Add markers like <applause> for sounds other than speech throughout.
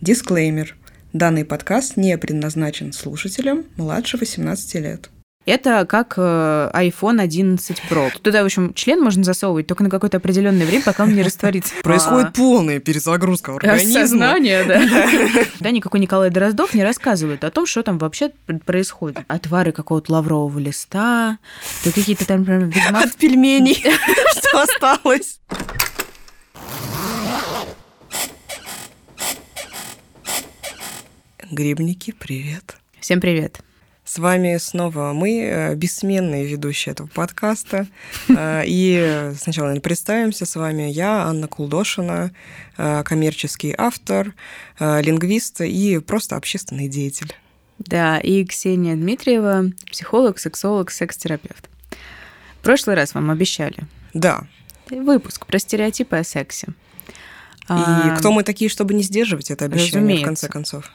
Дисклеймер. Данный подкаст не предназначен слушателям младше 18 лет. Это как э, iPhone 11 Pro. Туда, в общем, член можно засовывать только на какое-то определенное время, пока он не растворится. <laughs> Происходит полная перезагрузка организма. Сознание, <laughs> да. Да, никакой Николай Дроздов не рассказывает о том, что там вообще происходит. Отвары какого-то лаврового листа, то какие-то там... От пельменей, <laughs> что осталось. Грибники, привет. Всем привет. С вами снова мы, э, бессменные ведущие этого подкаста. <laughs> Э, и сначала наверное, представимся с вами. Я Анна Кулдошина, э, коммерческий автор, лингвист и просто общественный деятель. Да, и Ксения Дмитриева, психолог, сексолог, секс-терапевт. В прошлый раз вам обещали. Да. Выпуск про стереотипы о сексе. И а... кто мы такие, чтобы не сдерживать это обещание, Разумеется. в конце концов?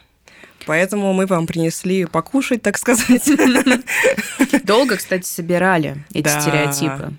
Поэтому мы вам принесли покушать, так сказать. <laughs> Долго, кстати, собирали эти да. стереотипы.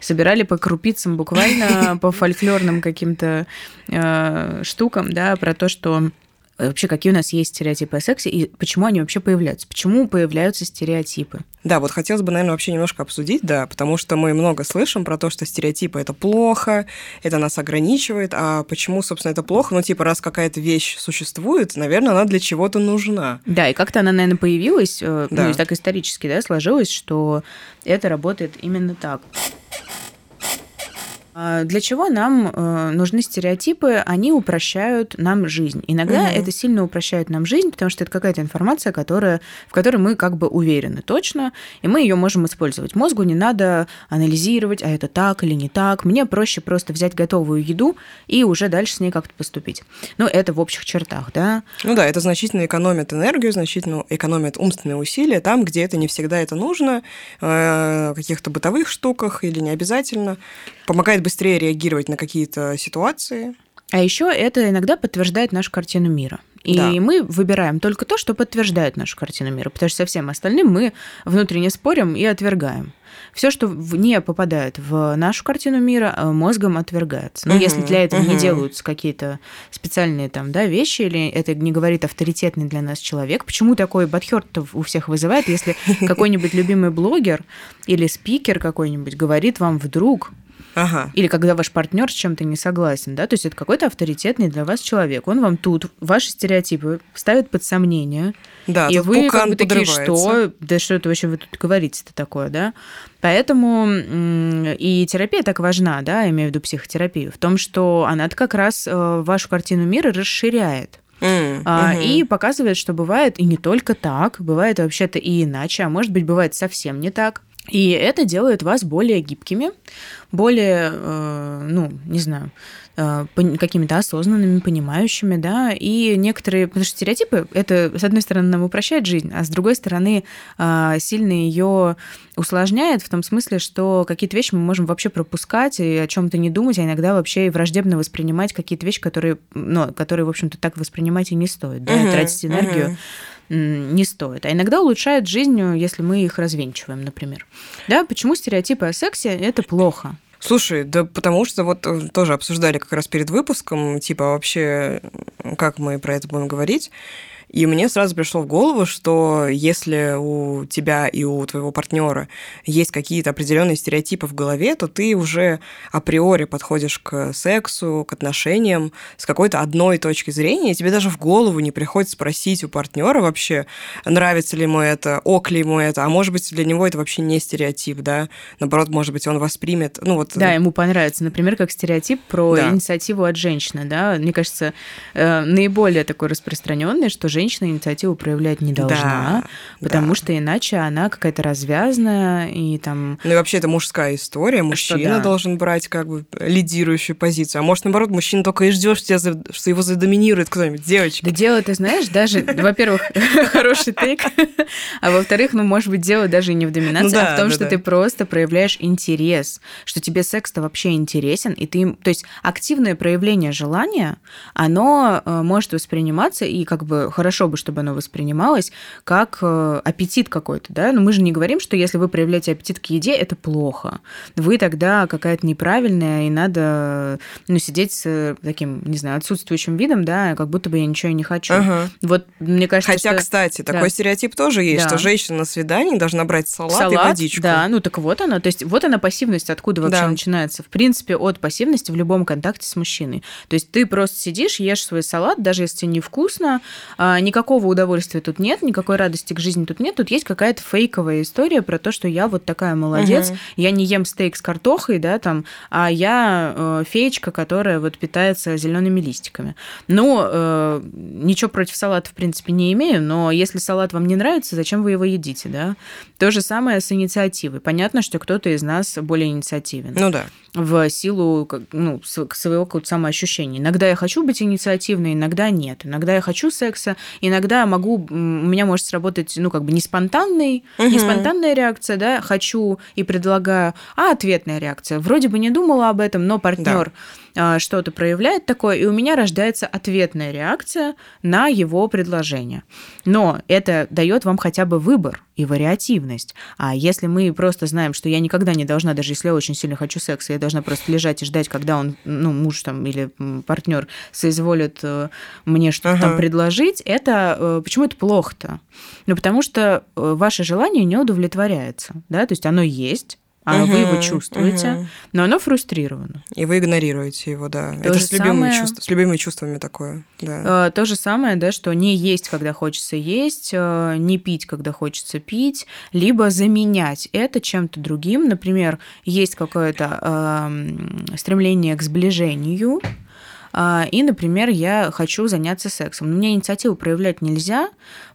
Собирали по крупицам, буквально <laughs> по фольклорным каким-то э, штукам, да, про то, что вообще какие у нас есть стереотипы о сексе и почему они вообще появляются? Почему появляются стереотипы? Да, вот хотелось бы, наверное, вообще немножко обсудить, да, потому что мы много слышим про то, что стереотипы это плохо, это нас ограничивает, а почему, собственно, это плохо? Ну, типа, раз какая-то вещь существует, наверное, она для чего-то нужна. Да, и как-то она, наверное, появилась, э, ну, да. ну, так исторически, да, сложилось, что это работает именно так. А, для чего нам э, нужны стереотипы? Они упрощают нам жизнь. Иногда угу. это сильно упрощает нам жизнь, потому что это какая-то информация, которая, в которой мы как бы уверены точно, и мы ее можем использовать. Мозгу не надо анализировать, а это так или не так. Мне проще просто взять готовую еду и уже дальше с ней как-то поступить. Ну, это в общих чертах, да? Ну да, это значительно экономит энергию, значительно экономит умственные усилия там, где это не всегда это нужно, э, каких-то бытовых штуках или не обязательно помогает быстрее реагировать на какие-то ситуации. А еще это иногда подтверждает нашу картину мира. И да. мы выбираем только то, что подтверждает нашу картину мира, потому что со всем остальным мы внутренне спорим и отвергаем. Все, что не попадает в нашу картину мира, э, мозгом отвергается. Но угу, если для этого угу. не делаются какие-то специальные там, да, вещи, или это не говорит авторитетный для нас человек, почему такой бадхерт у всех вызывает, если <laughs> какой-нибудь любимый блогер или спикер какой-нибудь говорит вам вдруг, Ага. Или когда ваш партнер с чем-то не согласен, да, то есть это какой-то авторитетный для вас человек. Он вам тут ваши стереотипы ставит под сомнение. Да, и вы как бы такие, что, да что это вообще вы тут говорите-то такое, да? Поэтому и терапия так важна, да, я имею в виду психотерапию, в том, что она как раз э, вашу картину мира расширяет. Mm, а, И показывает, что бывает и не только так, бывает вообще-то и иначе, а может быть, бывает совсем не так. И это делает вас более гибкими, более, э, ну, не знаю, э, какими-то осознанными, понимающими, да, и некоторые, потому что стереотипы, это, с одной стороны, нам упрощает жизнь, а с другой стороны, э, сильно ее усложняет в том смысле, что какие-то вещи мы можем вообще пропускать и о чем-то не думать, а иногда вообще и враждебно воспринимать какие-то вещи, которые, ну, которые, в общем-то, так воспринимать и не стоит, да, uh-huh, тратить энергию. Uh-huh не стоит. А иногда улучшает жизнь, если мы их развенчиваем, например. Да, почему стереотипы о сексе это плохо? Слушай, да потому что вот э, тоже обсуждали как раз перед выпуском, типа вообще, как мы про это будем говорить. И мне сразу пришло в голову, что если у тебя и у твоего партнера есть какие-то определенные стереотипы в голове, то ты уже априори подходишь к сексу, к отношениям с какой-то одной точки зрения, и тебе даже в голову не приходит спросить у партнера вообще, нравится ли ему это, ок ли ему это, а может быть для него это вообще не стереотип, да, наоборот, может быть, он воспримет, ну вот... Да, ему понравится, например, как стереотип про да. инициативу от женщины, да, мне кажется, э, наиболее такой распространенный, что женщина женщина инициативу проявлять не должна, да, потому да. что иначе она какая-то развязная и там... Ну и вообще это мужская история, мужчина да. должен брать как бы лидирующую позицию, а может наоборот мужчина только и ждешь, что его задоминирует кто-нибудь, девочка. Да дело, ты знаешь, даже, во-первых, <laughs> хороший тейк, а во-вторых, ну может быть дело даже не в доминации, ну, а в том, что ты просто проявляешь интерес, что тебе секс-то вообще интересен, и ты, то есть активное проявление желания, оно э, может восприниматься и как бы хорошо хорошо бы, чтобы оно воспринималось как э, аппетит какой-то, да, но мы же не говорим, что если вы проявляете аппетит к еде, это плохо. Вы тогда какая-то неправильная, и надо, ну, сидеть с таким, не знаю, отсутствующим видом, да, как будто бы я ничего и не хочу. Ага. Вот мне кажется, Хотя, что... кстати, такой стереотип тоже есть, Да. что женщина на свидании должна брать салат, и Салат, водичку. Да, ну так вот она. То есть вот она пассивность, откуда вообще Да. начинается. В принципе, от пассивности в любом контакте с мужчиной. То есть ты просто сидишь, ешь свой салат, даже если тебе невкусно, а, никакого удовольствия тут нет, никакой радости к жизни тут нет. Тут есть какая-то фейковая история про то, что я вот такая молодец, Мгм. я не ем стейк с картохой, да, там, а я э, феечка, которая вот питается зелеными листиками. Ну, э, ничего против салата, в принципе, не имею, но если салат вам не нравится, зачем вы его едите, да? То же самое с инициативой. Понятно, что кто-то из нас более инициативен Ну да. В силу ну, св- своего какого-то самоощущения. Иногда я хочу быть инициативной, иногда нет. Иногда я хочу секса, иногда могу, м, у меня может сработать, ну, как бы не спонтанный, не Мгм. спонтанная реакция, да, хочу и предлагаю, а ответная реакция. Вроде бы не думала об этом, но партнер что-то проявляет такое, и у меня рождается ответная реакция на его предложение. Но это дает вам хотя бы выбор и вариативность. А если мы просто знаем, что я никогда не должна, даже если я очень сильно хочу секса, я должна просто лежать и ждать, когда он, ну, муж там или партнер соизволит э, мне что-то Ага. там предложить, это э, почему это плохо-то? Ну, потому что э, ваше желание не удовлетворяется, да, то есть оно есть, а вы его чувствуете, мгм. но оно фрустрировано. И вы игнорируете его, да. То Это же с любимыми, самое- чувств- с любимыми чувствами такое, да. Э, То же самое, да, что не есть, когда хочется есть, э, не пить, когда хочется пить, либо заменять это чем-то другим. Например, есть какое-то эм, стремление к сближению, а, и, например, я хочу заняться сексом. Но мне инициативу проявлять нельзя,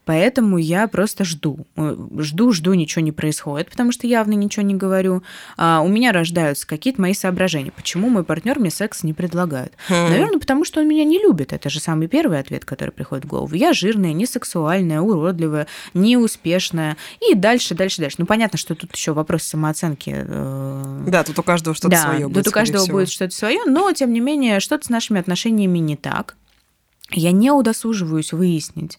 поэтому я просто жду. Э, Жду, жду, ничего не происходит, потому что явно ничего не говорю. А У меня рождаются какие-то мои соображения, почему мой партнер мне секс не предлагает. Хм. Наверное, потому что он меня не любит. Это же самый первый ответ, который приходит в голову. Я жирная, не сексуальная, уродливая, неуспешная. И дальше, дальше, дальше. Ну, понятно, что тут еще вопрос самооценки. э, Да, тут у каждого что-то да, свое тут будет. у каждого всего. будет что-то свое, но тем не менее, что-то с нашими отношениями не так. Я не удосуживаюсь выяснить,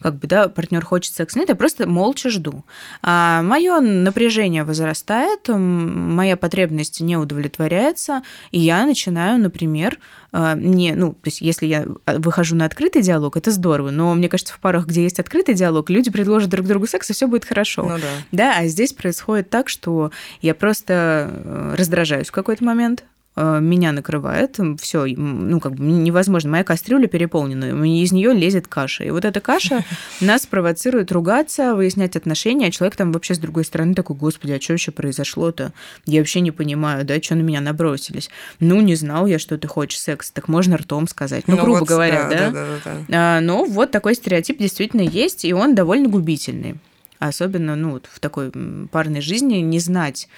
как бы, да, партнер хочет секс, нет, я просто молча жду. А мое напряжение возрастает, моя потребность не удовлетворяется, и я начинаю, например, а, не, ну, то есть если я а, выхожу на открытый диалог, это здорово, но мне кажется, в парах, где есть открытый диалог, люди предложат друг другу секс, и все будет хорошо. Ну да. Да, а здесь происходит так, что я просто э, раздражаюсь в какой-то момент, меня накрывает, все, ну, как бы невозможно. Моя кастрюля переполнена, из нее лезет каша. И вот эта каша <laughs> нас провоцирует ругаться, выяснять отношения, а человек там вообще с другой стороны такой, господи, а что вообще произошло-то? Я вообще не понимаю, да, что на меня набросились. Ну, не знал я, что ты хочешь секс, так можно ртом сказать. Ну, грубо вот, говоря, да? Да, да, да, да. А, но вот такой стереотип действительно есть, и он довольно губительный. Особенно ну, в такой парной жизни не знать,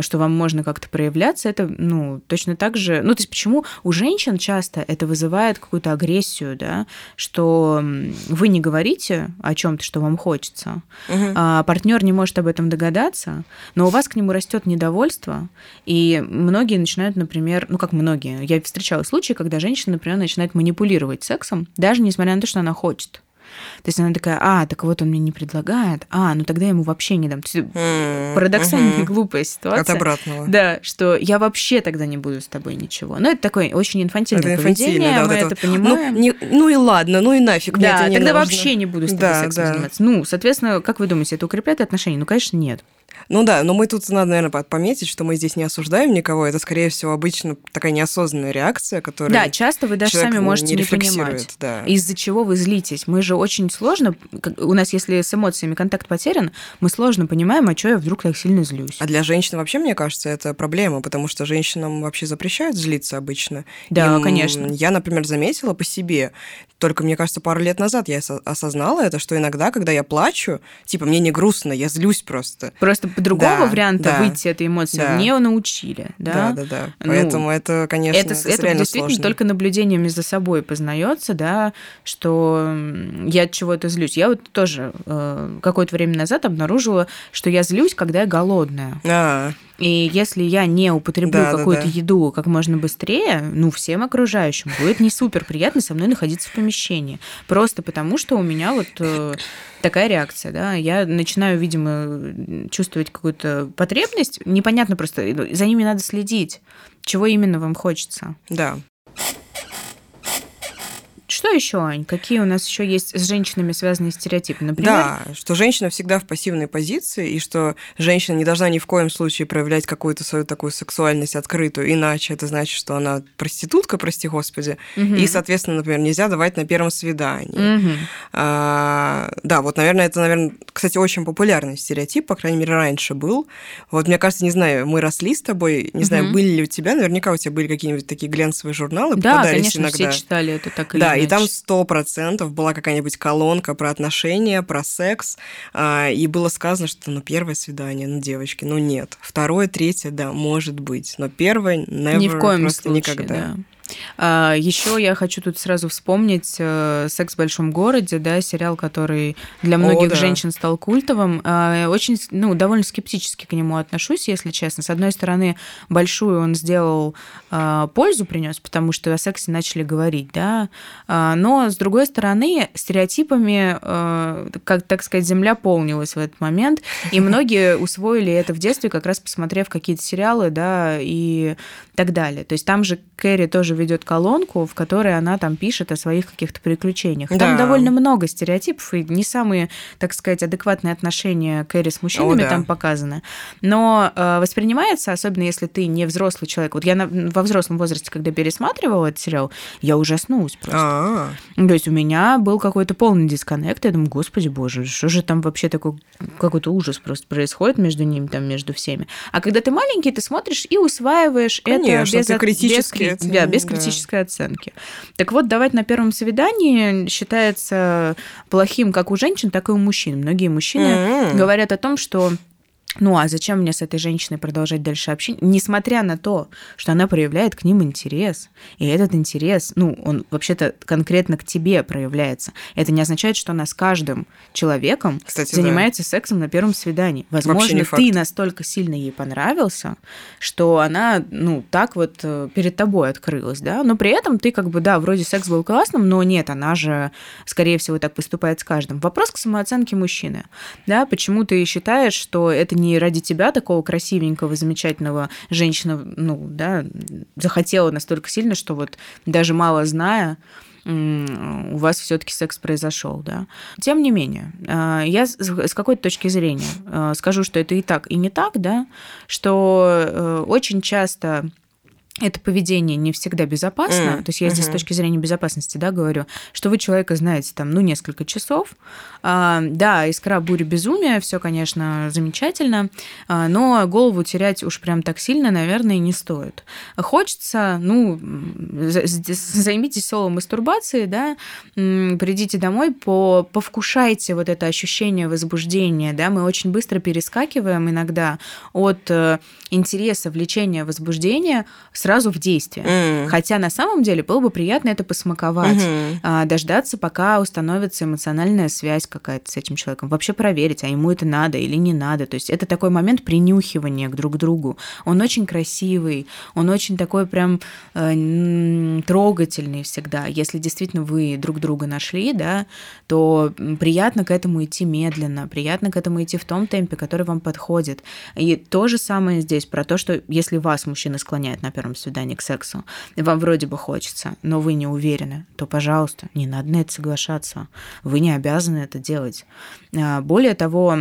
что вам можно как-то проявляться, это ну, точно так же... Ну, то есть почему у женщин часто это вызывает какую-то агрессию, да, что вы не говорите о чем то что вам хочется, Мгм. а партнер не может об этом догадаться, но у вас к нему растет недовольство, и многие начинают, например, ну как многие, я встречала случаи, когда женщина, например, начинает манипулировать сексом, даже несмотря на то, что она хочет. То есть она такая, а, так вот он мне не предлагает, а, ну тогда я ему вообще не дам. То есть М, Парадоксальная, мгм. глупая От ситуация. обратного. Да, что я вообще тогда не буду с тобой ничего. Но это такое очень инфантильное Это поведение, да, вот мы это это вот. понимаем. Ну, не- ну и ладно, ну и нафиг, мне Да, это не тогда нужно. вообще не буду с тобой Да, сексом да. заниматься. Ну, соответственно, как вы думаете, это укрепляет отношения? Ну, конечно, нет. Ну да, но мы тут надо, наверное, пометить, что мы здесь не осуждаем никого. Это, скорее всего, обычно такая неосознанная реакция, которая Да, часто вы даже сами можете не не, понимать, да. из-за чего вы злитесь. Мы же очень сложно, у нас если с эмоциями контакт потерян, мы сложно понимаем, а что я вдруг так сильно злюсь. А для женщин вообще, мне кажется, это проблема, потому что женщинам вообще запрещают злиться обычно. Да, Им- конечно. Я, например, заметила по себе, только, мне кажется, пару лет назад я осо- осознала это, что иногда, когда я плачу, типа, мне не грустно, я злюсь просто. Просто другого Да, варианта да. выйти этой эмоции Да. не научили, Да, да? да, да. Ну, Поэтому это, конечно, это, это, это действительно сложно. только наблюдениями за собой познается, да, что я от чего-то злюсь. Я вот тоже э, какое-то время назад обнаружила, что я злюсь, когда я голодная. А, И если я не употреблю Да, да, какую-то да. еду как можно быстрее, ну, всем окружающим будет не супер приятно со мной находиться в помещении. Просто потому, что у меня вот э, такая реакция, да. Я начинаю, видимо, чувствовать какую-то потребность. Непонятно просто, э, за ними надо следить. Чего именно вам хочется? да. Что еще, Ань? Какие у нас еще есть с женщинами связанные стереотипы? Например, Да, что женщина всегда в пассивной позиции, и что женщина не должна ни в коем случае проявлять какую-то свою такую сексуальность открытую, иначе это значит, что она проститутка, прости господи, Мгм. и, соответственно, например, нельзя давать на первом свидании. Мгм. А, да, вот, наверное, это, наверное, кстати, очень популярный стереотип, по крайней мере, раньше был. Вот, мне кажется, не знаю, мы росли с тобой, не знаю, Мгм. были ли у тебя, наверняка у тебя были какие-нибудь такие глянцевые журналы, Да, попадались конечно, иногда. все читали это так или Да, и там сто процентов была какая-нибудь колонка про отношения, про секс, а, и было сказано, что ну первое свидание, ну девочки, ну нет, второе, третье, да, может быть, но первое never, Ни в коем просто случае, никогда. да. Еще я хочу тут сразу вспомнить э, «Секс в большом городе», да, сериал, который для многих да. женщин стал культовым. А, очень, ну, довольно скептически к нему отношусь, если честно. С одной стороны, большую он сделал а, пользу принес, потому что о сексе начали говорить, да, А, но с другой стороны, стереотипами, э, как так сказать, земля полнилась в этот момент, и многие усвоили это в детстве, как раз посмотрев какие-то сериалы, да, и так далее. То есть там же Кэрри тоже ведет колонку, в которой она там пишет о своих каких-то приключениях. Там Да. довольно много стереотипов, и не самые, так сказать, адекватные отношения Кэрри с мужчинами да. там показаны. Но э, воспринимается, особенно если ты не взрослый человек. Вот я на- во взрослом возрасте, когда пересматривала этот сериал, я ужаснулась просто. А, Ну, То есть у меня был какой-то полный дисконнект. Я думаю, господи боже, что же там вообще такой какой-то ужас просто происходит между ними, там, между всеми. А когда ты маленький, ты смотришь и усваиваешь Конечно, это без, ты критически без, это, да, без да. критической оценки. Так вот, давать на первом свидании считается плохим как у женщин, так и у мужчин. Многие мужчины М. говорят о том, что ну а зачем мне с этой женщиной продолжать дальше общение? Несмотря на то, что она проявляет к ним интерес, и этот интерес, ну, он вообще-то конкретно к тебе проявляется. Это не означает, что она с каждым человеком Кстати, да. занимается сексом на первом свидании. Возможно, ты факт. настолько сильно ей понравился, что она, ну, так вот э, перед тобой открылась, да, но при этом ты как бы, да, вроде секс был классным, но нет, она же, скорее всего, так поступает с каждым. Вопрос к самооценке мужчины, да, почему ты считаешь, что это не ради тебя, такого красивенького, замечательного женщина, ну, да, захотела настолько сильно, что вот даже мало зная, у вас все-таки секс произошел, да. Тем не менее, а, я с какой-то точки зрения а, скажу, что это и так, и не так, да, что э, очень часто это поведение не всегда безопасно. М, То есть я здесь с мгм. точки зрения безопасности, да, говорю, что вы человека знаете там, ну, несколько часов. А, да, искра, буря, безумие, все, конечно, замечательно, а, но голову терять уж прям так сильно, наверное, не стоит. Хочется, ну, займитесь соло мастурбацией, да, придите домой, по, повкушайте вот это ощущение возбуждения, да, мы очень быстро перескакиваем иногда от э, интереса, влечения, возбуждения сразу в действие. М. Хотя на самом деле было бы приятно это посмаковать, а, дождаться, пока установится эмоциональная связь какая-то с этим человеком, вообще проверить, а ему это надо или не надо. То есть это такой момент принюхивания к друг другу. Он очень красивый, он очень такой прям э, трогательный всегда. Если действительно вы друг друга нашли, да, то приятно к этому идти медленно, приятно к этому идти в том темпе, который вам подходит. И то же самое здесь про то, что если вас мужчина склоняет на первом свидании к сексу, и вам вроде бы хочется, но вы не уверены, то, пожалуйста, не надо на это соглашаться. Вы не обязаны это делать. А, Более того,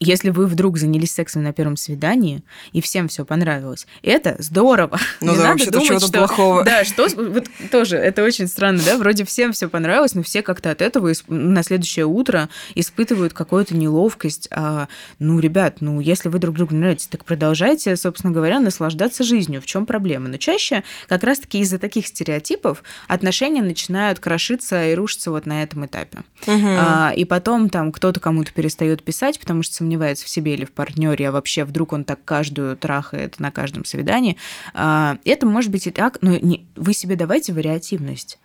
если вы вдруг занялись сексом на первом свидании, и всем все понравилось, это здорово. Ну Не да, надо думать, чего-то что- плохого. Да, что... Вот тоже, это очень странно, да? Вроде всем все понравилось, но все как-то от этого исп- на следующее утро испытывают какую-то неловкость. А, ну, ребят, ну, если вы друг другу нравитесь, так продолжайте, собственно говоря, наслаждаться жизнью. В чем проблема? Но чаще как раз-таки из-за таких стереотипов отношения начинают крошиться и рушиться вот на этом этапе. Мгм. А, и потом там кто-то кому-то перестает писать, потому что сомневается в себе или в партнере, а вообще вдруг он так каждую трахает на каждом свидании. А, это может быть и так, но вы себе давайте вариативность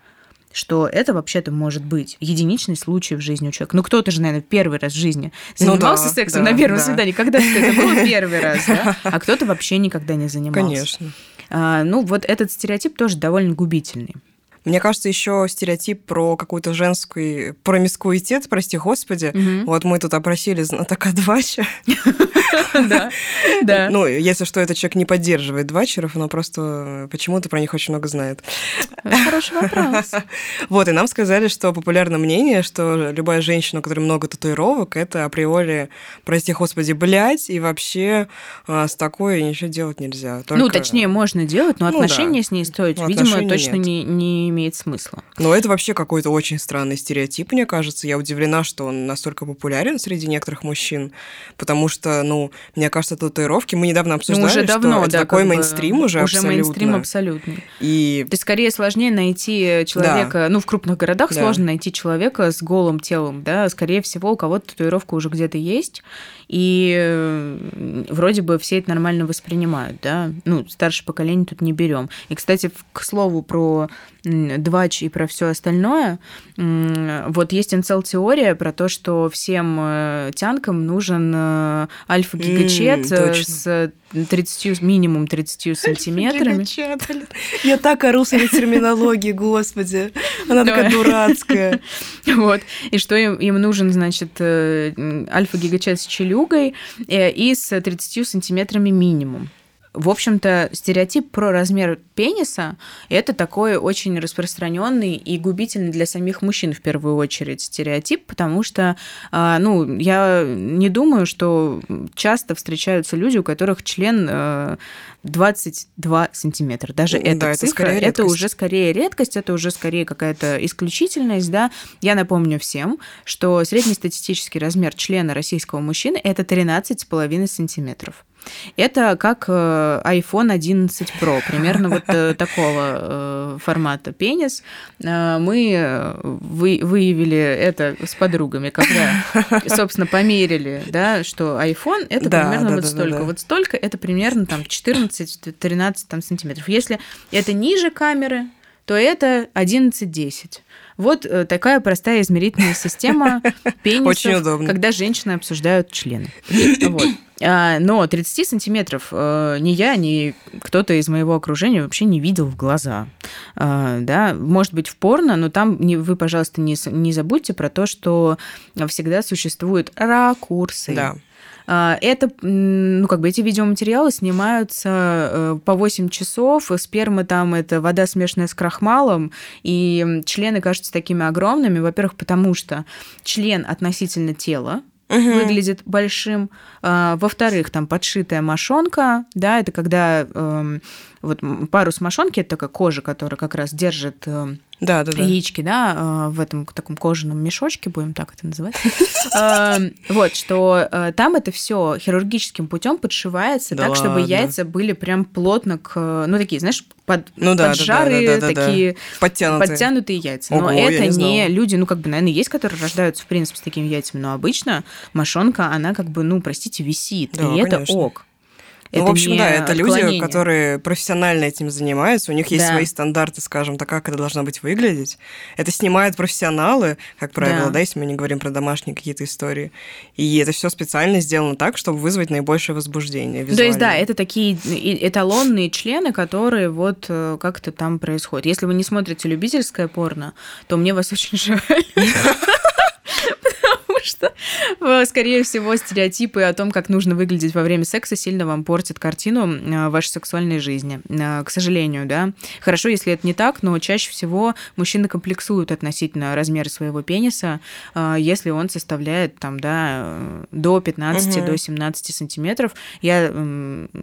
что это вообще-то может быть единичный случай в жизни у человека. Ну, кто-то же, наверное, первый раз в жизни занимался ну, да, сексом да, на первом да. свидании. Когда это было <laughs> первый раз, да? А кто-то вообще никогда не занимался. Конечно. А, ну, вот этот стереотип тоже довольно губительный. Мне кажется, еще стереотип про какой-то женский промискуитет, прости господи. Угу. Вот мы тут опросили знатока <laughs> двача. <laughs> Да, да. Ну, если что, этот человек не поддерживает двачеров, но просто почему-то про них очень много знает. Хороший вопрос. <laughs> Вот, и нам сказали, что популярное мнение, что любая женщина, у которой много татуировок, это априори, прости господи, блядь, и вообще а, с такой ничего делать нельзя. Ну, точнее, можно делать, но ну отношения с ней стоит, ну, видимо, точно не имеет смысла. Но это вообще какой-то очень странный стереотип, мне кажется. Я удивлена, что он настолько популярен среди некоторых мужчин, потому что, ну, мне кажется, татуировки мы недавно обсуждали, ну, уже давно, что это да, такой мейнстрим уже, уже абсолютно. мейнстрим абсолютно. И... То есть скорее сложнее найти человека, да. ну, в крупных городах да. сложно найти человека с голым телом, да, скорее всего, у кого-то татуировка уже где-то есть, и э, вроде бы все это нормально воспринимают, да, ну, старшее поколение тут не берем. И, кстати, к слову про двач и про все остальное, вот есть инцел-теория про то, что всем э, тянкам нужен э, альфа-гигачет mm, с 30, минимум 30 <laughs> сантиметрами. Я так ору своей терминологии, господи. Она такая дурацкая. <laughs> Вот. И что им, им нужен, значит, э, альфа-гигачет с челюгой э, и с 30 сантиметрами минимум. В общем-то, стереотип про размер пениса – это такой очень распространенный и губительный для самих мужчин в первую очередь стереотип, потому что, а, ну, я не думаю, что часто встречаются люди, у которых член 22 э, сантиметра. Даже эта да, цифра, это, это уже скорее редкость, это уже скорее какая-то исключительность, да. Я напомню всем, что среднестатистический размер члена российского мужчины – это 13,5 сантиметров. Это как э, iPhone 11 Pro, примерно вот э, <laughs> такого э, формата пенис. Мы выявили это с подругами, когда, <laughs> собственно, померили, да, что iPhone это да, примерно да, вот да, столько. Да, да. Вот столько это примерно там 14-13 там, сантиметров. Если это ниже камеры, то это 11-10. Вот такая простая измерительная система <laughs> пенисов, когда женщины обсуждают члены. Вот. А, но 30 сантиметров э, ни я, ни кто-то из моего окружения вообще не видел в глаза. А, да, может быть, в порно, но там не, вы, пожалуйста, не, не забудьте про то, что всегда существуют ракурсы. Да. А, это, ну, как бы эти видеоматериалы снимаются э, по 8 часов, сперма там это вода смешанная с крахмалом, и члены кажутся такими огромными, во-первых, потому что член относительно тела, угу. выглядит большим. А, во-вторых, там подшитая мошонка, да, это когда э, вот парус мошонки, это такая кожа, которая как раз держит э, да, да, да. яички, да, э, в этом таком кожаном мешочке, будем так это называть. Эм, вот, что э, там это все хирургическим путем подшивается так, чтобы яйца были прям плотно к, ну, такие, знаешь, под, ну, поджарые, такие подтянутые. яйца. Но это не, люди, ну, как бы, наверное, есть, которые рождаются, в принципе, с такими яйцами, но обычно мошонка, она как бы, ну, простите, висит, и это ок. Ну, в общем, да, это отклонение. люди, которые профессионально этим занимаются, у них есть да. свои стандарты, скажем так, как это должно быть выглядеть. Это снимают профессионалы, как правило, да, да если мы не говорим про домашние какие-то истории. И это все специально сделано так, чтобы вызвать наибольшее возбуждение. Визуальное. То есть, да, это такие эталонные члены, которые вот э, как-то там происходят. Если вы не смотрите любительское порно, то мне вас очень жаль. <laughs> <laughs> что, э, скорее всего, стереотипы о том, как нужно выглядеть во время секса, сильно вам портят картину э, вашей сексуальной жизни. Э, к сожалению, да. Хорошо, если это не так, но чаще всего мужчины комплексуют относительно размера своего пениса, если он составляет там, да, до 15, угу. до 17 сантиметров. Я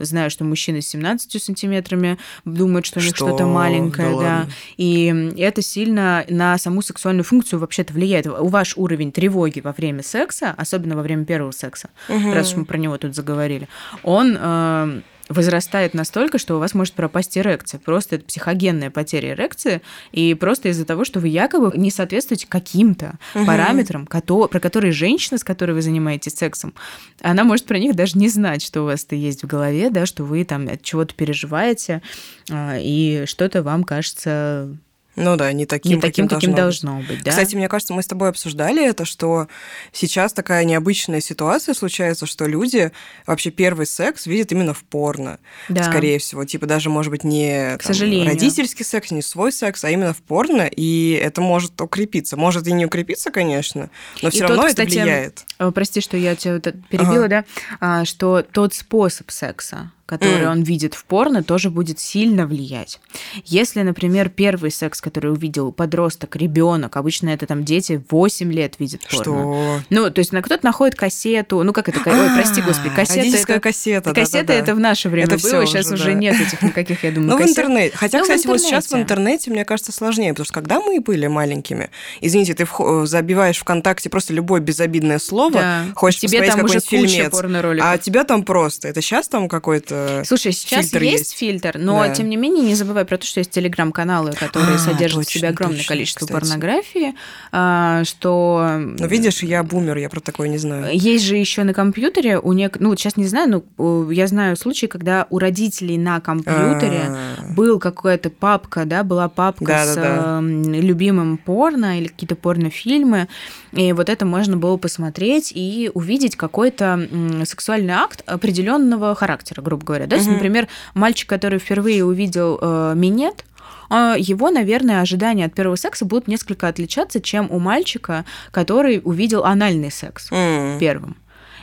знаю, что мужчины с 17 сантиметрами думают, что у них что? что-то маленькое, да. да. И это сильно на саму сексуальную функцию вообще-то влияет. Ваш уровень тревоги во время время секса, особенно во время первого секса, угу. раз уж мы про него тут заговорили, он э, возрастает настолько, что у вас может пропасть эрекция. Просто это психогенная потеря эрекции, и просто из-за того, что вы якобы не соответствуете каким-то угу. параметрам, про которые женщина, с которой вы занимаетесь сексом, она может про них даже не знать, что у вас это есть в голове, да, что вы там от чего-то переживаете, а, и что-то вам кажется ну да, не таким, не таким каким, каким должно быть. быть да? Кстати, мне кажется, мы с тобой обсуждали это, что сейчас такая необычная ситуация случается, что люди вообще первый секс видят именно в порно. Да. Скорее всего. Типа даже, может быть, не К там, сожалению. родительский секс, не свой секс, а именно в порно. И это может укрепиться. Может и не укрепиться, конечно, но все равно тот, это кстати, влияет. Э, прости, что я тебя перебила, ага. да? А, что тот способ секса, который mm. он видит в порно, тоже будет сильно влиять. Если, например, первый секс, который увидел подросток, ребенок, обычно это там дети 8 лет видят порно. Что? Ну, то есть на кто-то находит кассету, ну как это, ой, прости господи, кассета. Это, кассета, Кассета это в наше время это было, сейчас уже, нет этих никаких, я думаю, Ну, в интернете. Хотя, ну, кстати, вот сейчас в интернете, мне кажется, сложнее, потому что когда мы были маленькими, извините, ты забиваешь ВКонтакте просто любое безобидное слово, да. хочешь Тебе посмотреть какой-нибудь фильмец, а тебя там просто, это сейчас там какой-то какой Слушай, сейчас фильтр есть, есть фильтр, но да. тем не менее не забывай про то, что есть телеграм-каналы, которые а, содержат точно, в себе огромное точно, количество кстати. порнографии, а, что... Ну, видишь, я бумер, я про такое не знаю. Есть же еще на компьютере у нек... Ну, вот сейчас не знаю, но я знаю случаи, когда у родителей на компьютере А-а-а. был какая-то папка, да, была папка да, с да, да. любимым порно или какие-то порнофильмы, и вот это можно было посмотреть и увидеть какой-то сексуальный акт определенного характера, грубо говоря. Да? Угу. Например, мальчик, который впервые увидел э, минет, э, его, наверное, ожидания от первого секса будут несколько отличаться, чем у мальчика, который увидел анальный секс mm. первым.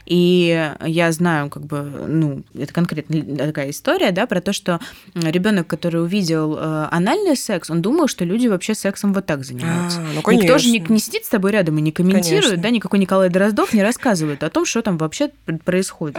И я знаю, как бы, ну, это конкретно такая история, да, про то, что ребенок, который увидел э, анальный секс, он думал, что люди вообще сексом вот так занимаются. А, ну, Никто же не, не сидит с тобой рядом и не комментирует, конечно. да, никакой Николай Дроздов не рассказывает о том, что там вообще происходит.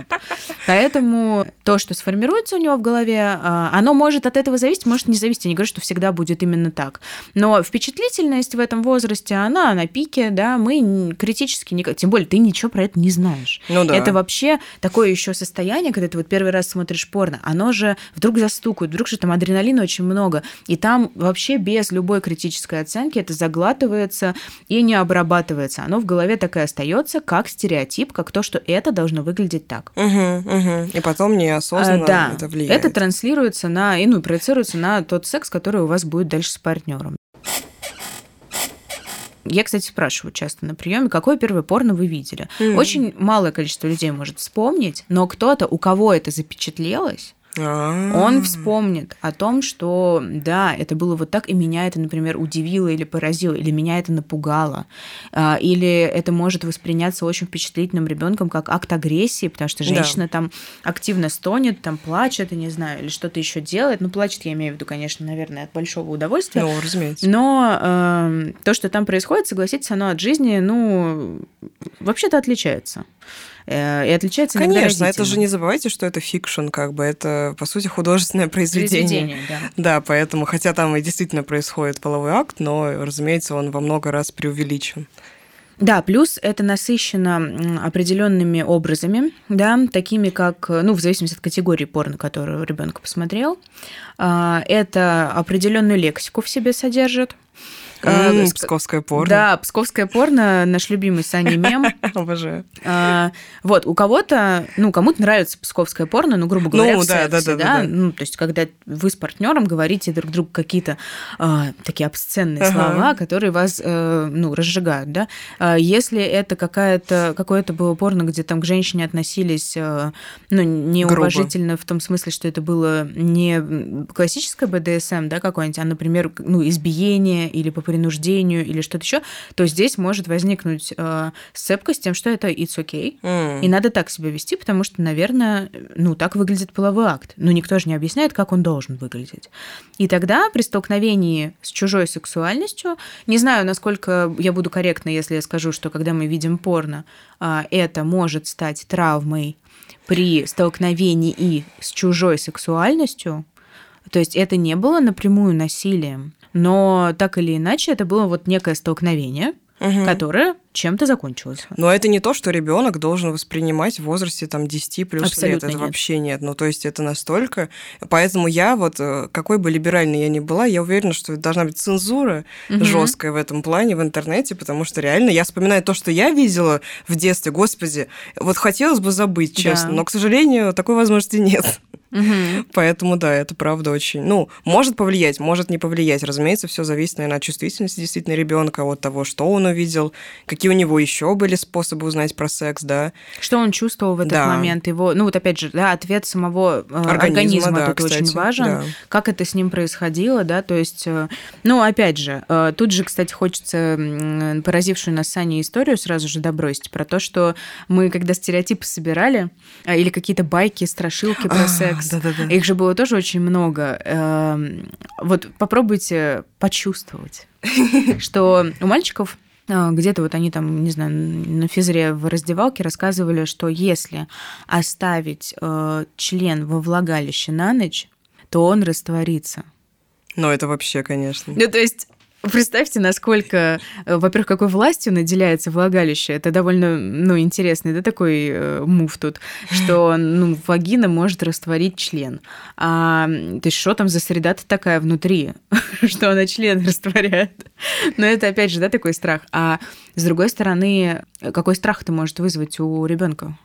Поэтому то, что сформируется у него в голове, а, оно может от этого зависеть, может не зависеть. Я не говорю, что всегда будет именно так. Но впечатлительность в этом возрасте, она на пике, да, мы критически, никак, тем более ты ничего про это не знаешь. Ну, да. Это вообще такое еще состояние, когда ты вот первый раз смотришь порно, оно же вдруг застукает, вдруг же там адреналина очень много, и там вообще без любой критической оценки это заглатывается и не обрабатывается. Оно в голове такое остается, как стереотип, как то, что это должно выглядеть так. Угу, угу. И потом неосознанно а, да. это влияет. Это транслируется на, и ну, проецируется на тот секс, который у вас будет дальше с партнером. Я, кстати, спрашиваю часто на приеме, какое первое порно вы видели. Mm. Очень малое количество людей может вспомнить, но кто-то, у кого это запечатлелось. Он вспомнит о том, что да, это было вот так, и меня это, например, удивило или поразило, или меня это напугало, а, или это может восприняться очень впечатлительным ребенком как акт агрессии, потому что женщина да. там активно стонет, там плачет, я не знаю, или что-то еще делает. Ну, плачет, я имею в виду, конечно, наверное, от большого удовольствия. Ну, разумеется. Но э, то, что там происходит, согласитесь, оно от жизни, ну, вообще-то отличается. Э, и отличается Конечно, это же не забывайте, что это fiction, как бы это, по сути, художественное произведение. произведение да. да, поэтому, хотя там и действительно происходит половой акт, но, разумеется, он во много раз преувеличен. Да, плюс это насыщено определенными образами, да, такими как, ну, в зависимости от категории порно, которую ребенок посмотрел. А, это определенную лексику в себе содержит. Mm, псковское порно. Да, псковское порно, наш любимый Саня мем. <laughs> Обожаю. А, вот, у кого-то, ну, кому-то нравится псковское порно, ну, грубо говоря, ну, в да, сексе, да, да, да, да, ну, то есть, когда вы с партнером говорите друг другу какие-то а, такие обсценные ага. слова, которые вас, а, ну, разжигают, да. А, если это какая-то, какое-то было порно, где там к женщине относились, а, ну, неуважительно Грубо. в том смысле, что это было не классическое БДСМ, да, какое-нибудь, а, например, ну, избиение или по принуждению или что-то еще, то здесь может возникнуть э, сцепка с тем, что это it's okay. Mm. И надо так себя вести, потому что, наверное, ну, так выглядит половой акт. Но никто же не объясняет, как он должен выглядеть. И тогда при столкновении с чужой сексуальностью, не знаю, насколько я буду корректна, если я скажу, что когда мы видим порно, э, это может стать травмой при столкновении и с чужой сексуальностью, то есть это не было напрямую насилием, но так или иначе это было вот некое столкновение, угу. Которая чем-то закончилась. Но это не то, что ребенок должен воспринимать в возрасте там 10 плюс Абсолютно лет. Это нет. вообще нет. Ну, то есть это настолько. Поэтому я вот, э, какой бы либеральной я ни была, я уверена, что должна быть цензура угу. жесткая в этом плане в интернете, потому что реально я вспоминаю то, что я видела в детстве, господи, вот хотелось бы забыть, честно, да. но, к сожалению, такой возможности нет. Угу. Поэтому, да, это правда очень... Ну, может повлиять, может не повлиять. Разумеется, все зависит, наверное, от чувствительности действительно ребенка, от того, что он увидел, какие у него еще были способы узнать про секс, да. Что он чувствовал в этот да. момент, его... Ну, вот опять же, да, ответ самого э, организма, организма да, тут кстати, очень важен. Да. Как это с ним происходило, да, то есть... Э, ну, опять же, э, тут же, кстати, хочется поразившую нас Саня историю сразу же добросить про то, что мы, когда стереотипы собирали, или какие-то байки, страшилки про а, секс, секс. Да, да, да. Их же было тоже очень много. Эм, вот попробуйте почувствовать, <laughs> что у мальчиков где-то вот они там, не знаю, на физре в раздевалке рассказывали, что если оставить э, член во влагалище на ночь, то он растворится. Ну, это вообще, конечно. Ну, то есть Представьте, насколько, э, во-первых, какой властью наделяется влагалище. Это довольно, ну, интересный, да, такой э, мув тут, что, ну, вагина может растворить член. А, то есть, что там за среда такая внутри, <laughs> что она член растворяет? Но это, опять же, да, такой страх. А с другой стороны, какой страх это может вызвать у ребенка?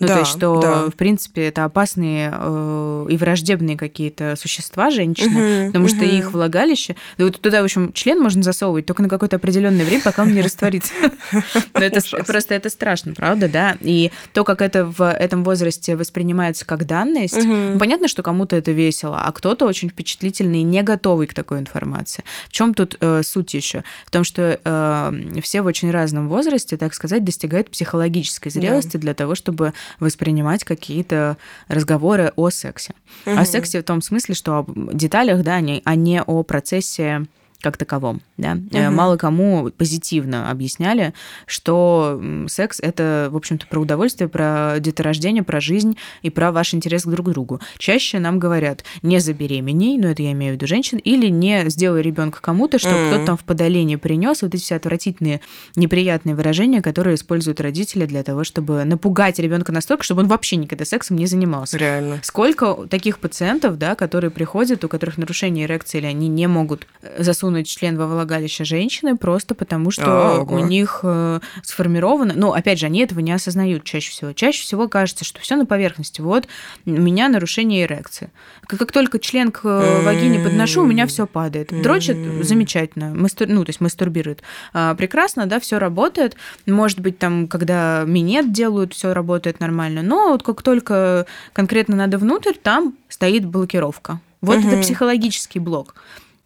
Ну, да, то есть, что, да. в принципе, это опасные э, и враждебные какие-то существа, женщины, угу, потому угу. что их влагалище... Да вот туда, в общем, член можно засовывать только на какое-то определенное время, пока он не растворится. <laughs> это просто это страшно, правда, да? И то, как это в этом возрасте воспринимается как данность, понятно, что кому-то это весело, а кто-то очень впечатлительный и не готовый к такой информации. В чем тут э, суть еще? В том, что э, все в очень разном возрасте, так сказать, достигают психологической зрелости для того, чтобы воспринимать какие-то разговоры о сексе. Угу. О сексе в том смысле, что о деталях, да, а не о процессе как таковом. Да? Угу. Мало кому позитивно объясняли, что секс это, в общем-то, про удовольствие, про деторождение, про жизнь и про ваш интерес к друг другу. Чаще нам говорят, не забеременей, ну это я имею в виду женщин, или не сделай ребенка кому-то, чтобы угу. кто-то там в подолении принес вот эти все отвратительные, неприятные выражения, которые используют родители для того, чтобы напугать ребенка настолько, чтобы он вообще никогда сексом не занимался. Реально. Сколько таких пациентов, да, которые приходят, у которых нарушение эрекции, или они не могут засунуть засунуть член во влагалище женщины просто потому, что Ого. у них э, сформировано... Ну, опять же, они этого не осознают чаще всего. Чаще всего кажется, что все на поверхности. Вот у меня нарушение эрекции. Как, как только член к э, вагине подношу, у меня все падает. Дрочит замечательно. Мастур... Ну, то есть мастурбирует. А, прекрасно, да, все работает. Может быть, там, когда минет делают, все работает нормально. Но вот как только конкретно надо внутрь, там стоит блокировка. Вот угу. это психологический блок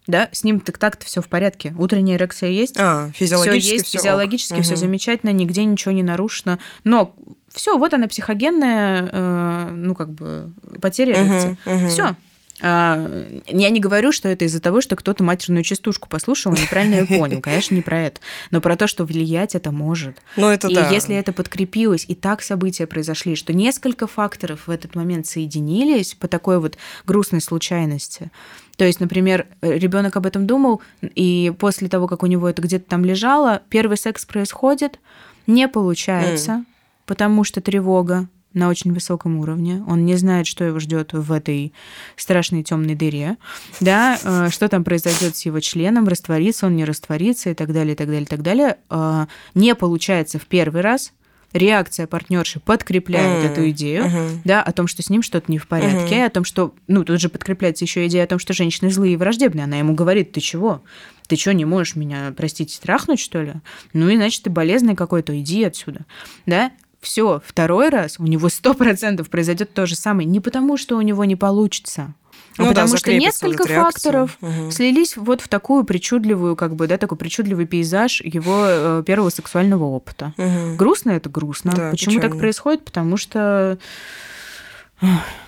да, с ним так так-то все в порядке. Утренняя эрекция есть, а, физиологически все есть, физиологически ок. все угу. замечательно, нигде ничего не нарушено. Но все, вот она психогенная, э, ну как бы потеря эрекции. Угу, угу. Все, а, я не говорю, что это из-за того, что кто-то матерную частушку послушал неправильно ее <laughs> понял. Конечно, не про это. Но про то, что влиять это может. Ну, это и да. если это подкрепилось, и так события произошли, что несколько факторов в этот момент соединились по такой вот грустной случайности, то есть, например, ребенок об этом думал, и после того, как у него это где-то там лежало, первый секс происходит, не получается, mm. потому что тревога, на очень высоком уровне, он не знает, что его ждет в этой страшной темной дыре, да, э, что там произойдет с его членом, растворится он, не растворится и так далее, и так далее, и так далее. Э, не получается в первый раз, реакция партнерши подкрепляет mm. эту идею, uh-huh. да, о том, что с ним что-то не в порядке, uh-huh. о том, что, ну, тут же подкрепляется еще идея о том, что женщины злые и враждебные. Она ему говорит, ты чего? Ты что, не можешь меня, простите, страхнуть, что ли? Ну, иначе ты болезный какой-то, иди отсюда, да? все, второй раз у него сто процентов произойдет то же самое. Не потому, что у него не получится, а ну, потому да, что несколько факторов угу. слились вот в такую причудливую, как бы, да, такой причудливый пейзаж его э, первого сексуального опыта. Угу. Грустно это грустно. Да, Почему печально. так происходит? Потому что...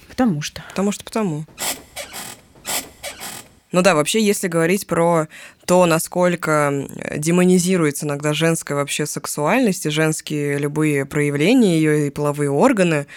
Потому что. Потому что потому. Ну да, вообще, если говорить про то, насколько демонизируется иногда женская вообще сексуальность и женские любые проявления ее и половые органы,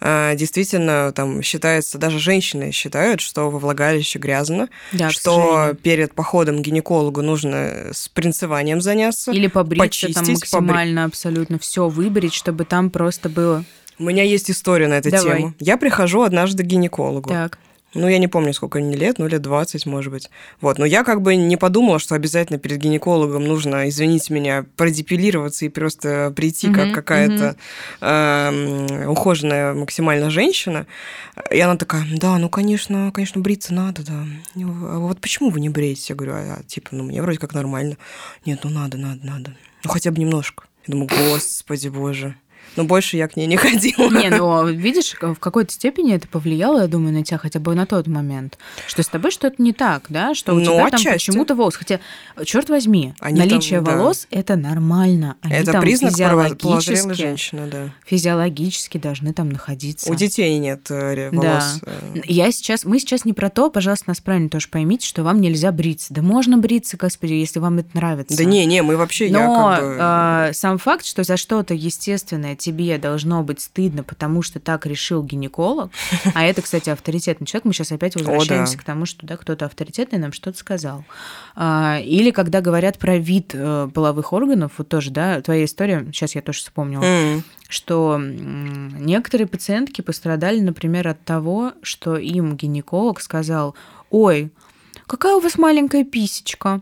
действительно там считается, даже женщины считают, что во влагалище грязно, Да, что перед походом к гинекологу нужно с принцеванием заняться. Или побриться там почистить, побри- максимально абсолютно все выбрить, чтобы там просто было. У меня есть история на эту Давай. тему. Я прихожу однажды к гинекологу. Так. Ну, я не помню, сколько мне лет, ну, лет 20, может быть. Вот, но я как бы не подумала, что обязательно перед гинекологом нужно, извините меня, продепилироваться и просто прийти Мгм, как какая-то эм, ухоженная максимально женщина. И она такая, да, ну, конечно, конечно, бриться надо, да. А вот почему вы не бреетесь? Я говорю, а, типа, ну, мне вроде как нормально. Нет, ну, надо, надо, надо. Ну, хотя бы немножко. Я думаю, господи боже. Но больше я к ней не ходила. Не, ну, видишь, в какой-то степени это повлияло, я думаю, на тебя хотя бы на тот момент, что с тобой что-то не так, да, что у Ну, тебя там отчасти. почему-то волос. Хотя, черт возьми, Они наличие там, да. волос это нормально. Они Это там признак физиологически, женщины, да. физиологически должны там находиться. У детей нет э, ре- Да. волос. э, Я сейчас, мы сейчас не про то, пожалуйста, нас правильно тоже поймите, что вам нельзя бриться. Да можно бриться, господи, если вам это нравится. Да не, не, мы вообще, я Но как бы... а, сам факт, что за что-то естественное тебе должно быть стыдно, потому что так решил гинеколог, <laughs> а это, кстати, авторитетный человек, мы сейчас опять возвращаемся да. к тому, что да, кто-то авторитетный нам что-то сказал. А, Или когда говорят про вид э, половых органов, вот тоже, да, твоя история, сейчас я тоже вспомнила, М, что некоторые пациентки пострадали, например, от того, что им гинеколог сказал, ой, какая у вас маленькая писечка.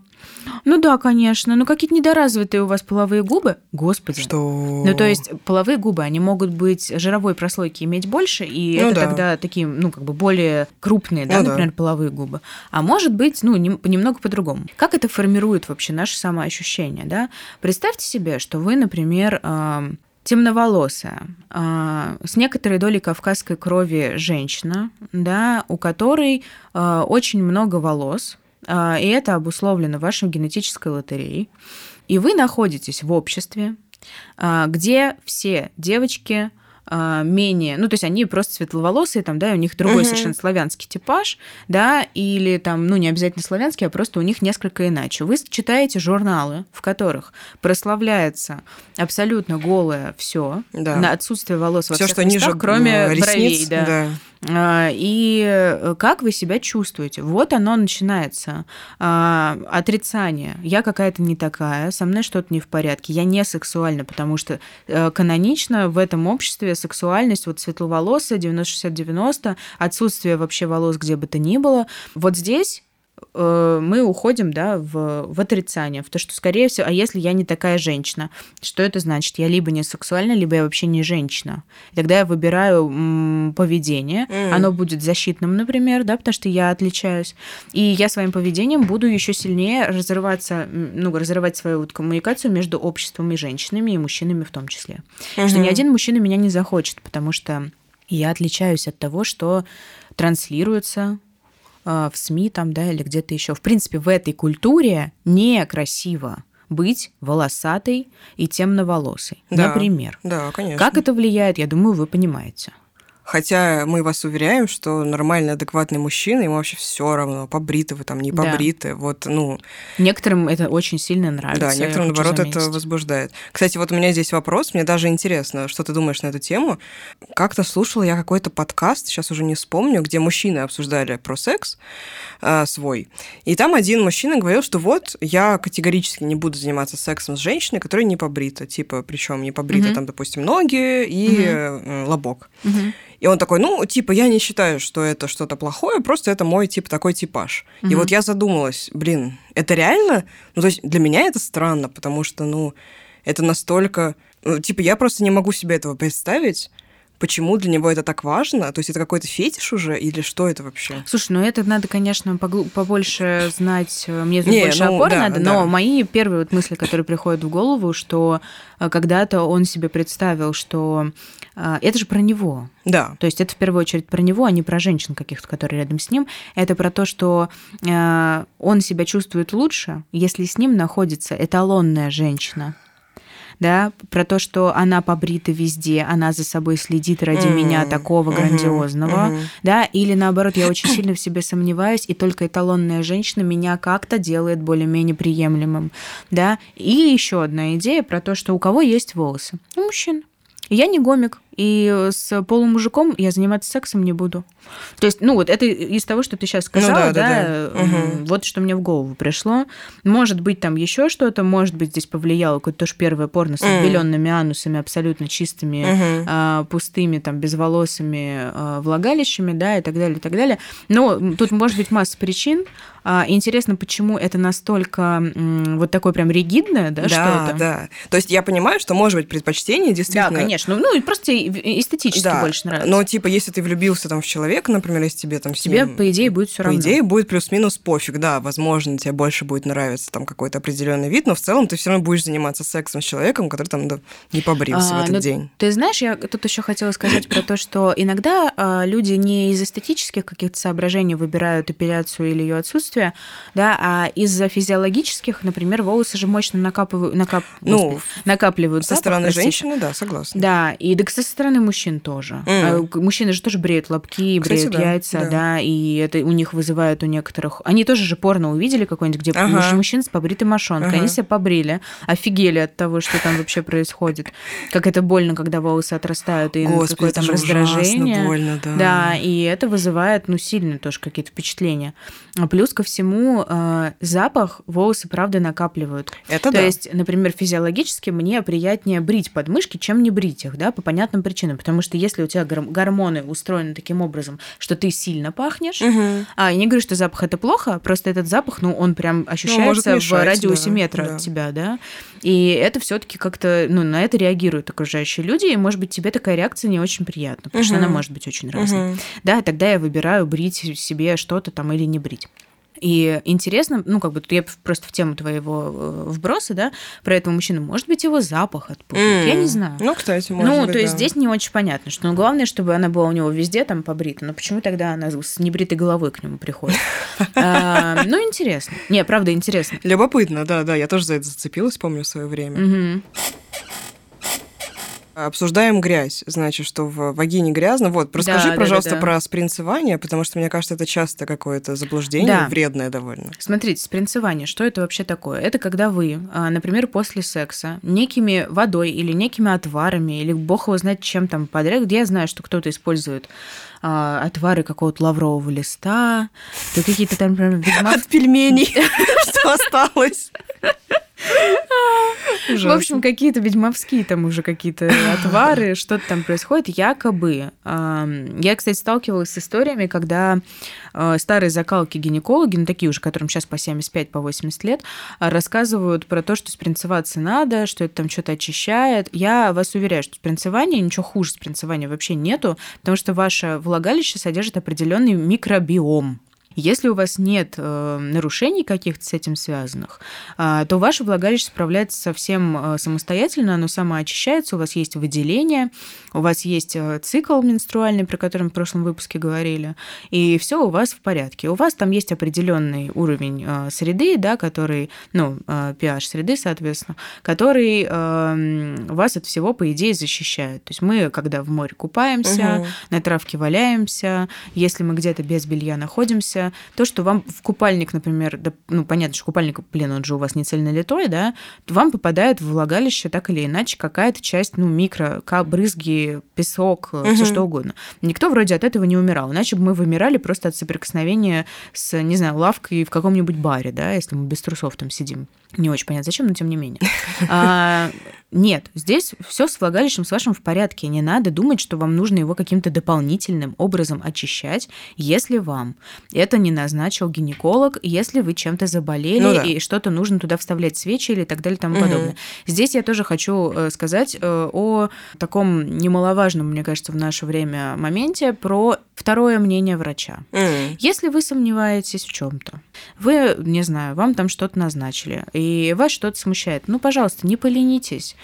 Ну да, конечно, ну какие-то недоразвитые у вас половые губы. Господи. Что... Ну, то есть половые губы, они могут быть жировой прослойки иметь больше, и Ну это да. тогда такие, ну, как бы более крупные, да, Ну да. например, половые губы. А может быть, ну, нем- немного по-другому. Как это формирует вообще наше самоощущение, да? Представьте себе, что вы, например, ам, темноволосая, а, с некоторой долей кавказской крови женщина, да, у которой а, очень много волос, а, и это обусловлено вашей генетической лотереей, и вы находитесь в обществе, где все девочки менее, ну, то есть они просто светловолосые, там, да, и у них другой Мгм. совершенно славянский типаж, да, или там, ну, не обязательно славянский, а просто у них несколько иначе. Вы читаете журналы, в которых прославляется абсолютно голое все, Да. на отсутствие волос во Все, всех что местах, ниже кроме ресниц, бровей, да. да. А, И э, как вы себя чувствуете? Вот оно начинается. А, Отрицание. Я какая-то не такая, со мной что-то не в порядке, я не сексуальна, потому что э, канонично в этом обществе сексуальность, вот светловолосая, 90-60-90, отсутствие вообще волос где бы то ни было. Вот здесь мы уходим да, в, в отрицание, в то, что, скорее всего, а если я не такая женщина, что это значит? Я либо не сексуальна, либо я вообще не женщина. И тогда я выбираю м, поведение, М. оно будет защитным, например, да, потому что я отличаюсь. И я своим поведением буду еще сильнее разрываться, ну, разрывать свою вот коммуникацию между обществом и женщинами, и мужчинами в том числе. Что ни один мужчина меня не захочет, потому что я отличаюсь от того, что транслируется э, в СМИ там, да, или где-то еще. В принципе, в этой культуре некрасиво быть волосатой и темноволосой, Да. например. Да, конечно. Как это влияет, я думаю, вы понимаете. Хотя мы вас уверяем, что нормальный, адекватный мужчина, ему вообще все равно, побриты вы там, не Да. побриты. Вот, ну, Некоторым это очень сильно нравится. да, некоторым, наоборот, это заметить. возбуждает. Кстати, вот у меня здесь вопрос, мне даже интересно, что ты думаешь на эту тему. Как-то слушала я какой-то подкаст, сейчас уже не вспомню, где мужчины обсуждали про секс э, свой. И там один мужчина говорил, что вот я категорически не буду заниматься сексом с женщиной, которая не побрита. Типа, причем не побрита, Мгм. там, допустим, ноги и э, лобок. Мгм. И он такой, ну, типа, я не считаю, что это что-то плохое, просто это мой, типа, такой типаж. И Мгм. вот я задумалась, блин, это реально? Ну, то есть для меня это странно, потому что, ну, это настолько... ну, типа, я просто не могу себе этого представить, почему для него это так важно. То есть это какой-то фетиш уже или что это вообще? Слушай, ну это надо, конечно, побольше знать, э, мне тут Не, больше ну опоры да, надо, да. но мои первые вот мысли, которые приходят в голову, что э, когда-то он себе представил, что э, это же про него, Да. То есть это в первую очередь про него, а не про женщин каких-то, которые рядом с ним. Это про то, что он себя чувствует лучше, если с ним находится эталонная женщина. Да, про то, что она побрита везде, она за собой следит ради mm-hmm. меня такого mm-hmm. грандиозного, mm-hmm. да, или наоборот, я очень сильно в себе сомневаюсь, и только эталонная женщина меня как-то делает более-менее приемлемым, да. И еще одна идея про то, что у кого есть волосы? У мужчин. Я не гомик, и с полумужиком я заниматься сексом не буду. То есть, ну вот это из того, что ты сейчас ну сказала, ну, да, да, да, да. Угу. вот что мне в голову пришло. Может быть, там еще что-то, может быть, здесь повлияло какое-то тоже первое порно с отбеленными анусами, абсолютно чистыми, угу. а, пустыми, там, безволосыми а, влагалищами, да, и так далее, и так далее. Но тут может быть масса причин. А, интересно, почему это настолько вот такое прям ригидное, да, да что-то? Да, То есть я понимаю, что может быть предпочтение действительно... Да, конечно. Ну, просто эстетически да. больше нравится. Но, типа, если ты влюбился там в человека, например, если тебе там... Тебе, ним, по идее, будет все равно. По идее, будет плюс-минус пофиг, да. Возможно, тебе больше будет нравиться там какой-то определенный вид, но в целом ты все равно будешь заниматься сексом с человеком, который там да, не побрился а, в этот ну, день. Ты знаешь, я тут еще хотела сказать про то, что иногда а, люди не из эстетических каких-то соображений выбирают эпиляцию или ее отсутствие, да, а из-за физиологических, например, волосы же мощно накапывают, накап... ну, Господи, накапливают. Со стороны женщины, да, согласна. Да, и так со стороны мужчин тоже. Mm. Мужчины же тоже бреют лобки, Кстати, бреют да, яйца, да. да, и это у них вызывает у некоторых... Они тоже же порно увидели какой-нибудь, где ага. мужчина с побритой мошонкой. Ага. Они себя побрили, офигели от того, что там вообще происходит. Как это больно, когда волосы отрастают, и какое там раздражение. больно, да. Да, и это вызывает, ну, сильно тоже какие-то впечатления. А плюс ко всему, э, запах волосы, правда, накапливают. Это То да. есть, например, физиологически мне приятнее брить подмышки, чем не брить их, да, по понятным причинам. Потому что если у тебя гормоны устроены таким образом, что ты сильно пахнешь, угу. а я не говорю, что запах это плохо, просто этот запах, ну, он прям ну, ощущается ну, мешать, в радиусе да, метра да. от тебя, да. И это все-таки как-то, ну, на это реагируют окружающие люди, и, может быть, тебе такая реакция не очень приятна, потому угу. что она может быть очень разной. Угу. Да, тогда я выбираю брить себе что-то там или не брить. И интересно, ну, как бы я просто в тему твоего э, вброса, да, про этого мужчину, может быть, его запах отпугивает, mm. я не знаю. Ну, кстати, может Ну, быть, то есть да. здесь не очень понятно, что ну, главное, чтобы она была у него везде там побрита, но почему тогда она с небритой головой к нему приходит? <laughs> А, ну, интересно. Не, правда, интересно. Любопытно, да, да, я тоже за это зацепилась, помню, в свое время. Обсуждаем грязь, значит, что в вагине грязно. Вот, расскажи, да, пожалуйста, да, да, да. про спринцевание, потому что мне кажется, это часто какое-то заблуждение, да. вредное довольно. Смотрите, спринцевание, что это вообще такое? Это когда вы, а, например, после секса некими водой или некими отварами, или бог его знает чем там подряд, где я знаю, что кто-то использует а, отвары какого-то лаврового листа, то какие-то там... <laughs> От пельменей, <laughs> что осталось. <laughs> В общем, какие-то ведьмовские там уже какие-то <laughs> отвары, что-то там происходит, якобы. Я, кстати, сталкивалась с историями, когда а, старые закалки-гинекологи, ну, такие уже, которым сейчас по 75, по 80 лет, рассказывают про то, что спринцеваться надо, что это там что-то очищает. Я вас уверяю, что спринцевание, ничего хуже спринцевания вообще нету, потому что ваше влагалище содержит определенный микробиом. Если у вас нет э, нарушений каких-то с этим связанных, э, то ваше влагалище справляется совсем э, самостоятельно, оно самоочищается, у вас есть выделение, у вас есть э, цикл менструальный, про который мы в прошлом выпуске говорили, и все у вас в порядке. У вас там есть определенный уровень э, среды, да, который, ну, э, pH среды, соответственно, который э, вас от всего, по идее, защищает. То есть мы, когда в море купаемся, угу. на травке валяемся, если мы где-то без белья находимся, то, что вам в купальник, например, да, ну, понятно, что купальник, блин, он же у вас не цельнолитой, да, то вам попадает в влагалище так или иначе какая-то часть, ну, микро, брызги, песок, угу. все что угодно. Никто вроде от этого не умирал, иначе бы мы вымирали просто от соприкосновения с, не знаю, лавкой в каком-нибудь баре, да, если мы без трусов там сидим. Не очень понятно, зачем, но тем не менее. <laughs> Нет, здесь все с влагалищем с вашим в порядке. Не надо думать, что вам нужно его каким-то дополнительным образом очищать, если вам это не назначил гинеколог, если вы чем-то заболели ну, да. и что-то нужно туда вставлять свечи или так далее и тому угу. подобное. Здесь я тоже хочу э, сказать э, о таком немаловажном, мне кажется, в наше время моменте про второе мнение врача. Угу. Если вы сомневаетесь в чем-то, вы, не знаю, вам там что-то назначили, и вас что-то смущает, ну, пожалуйста, не поленитесь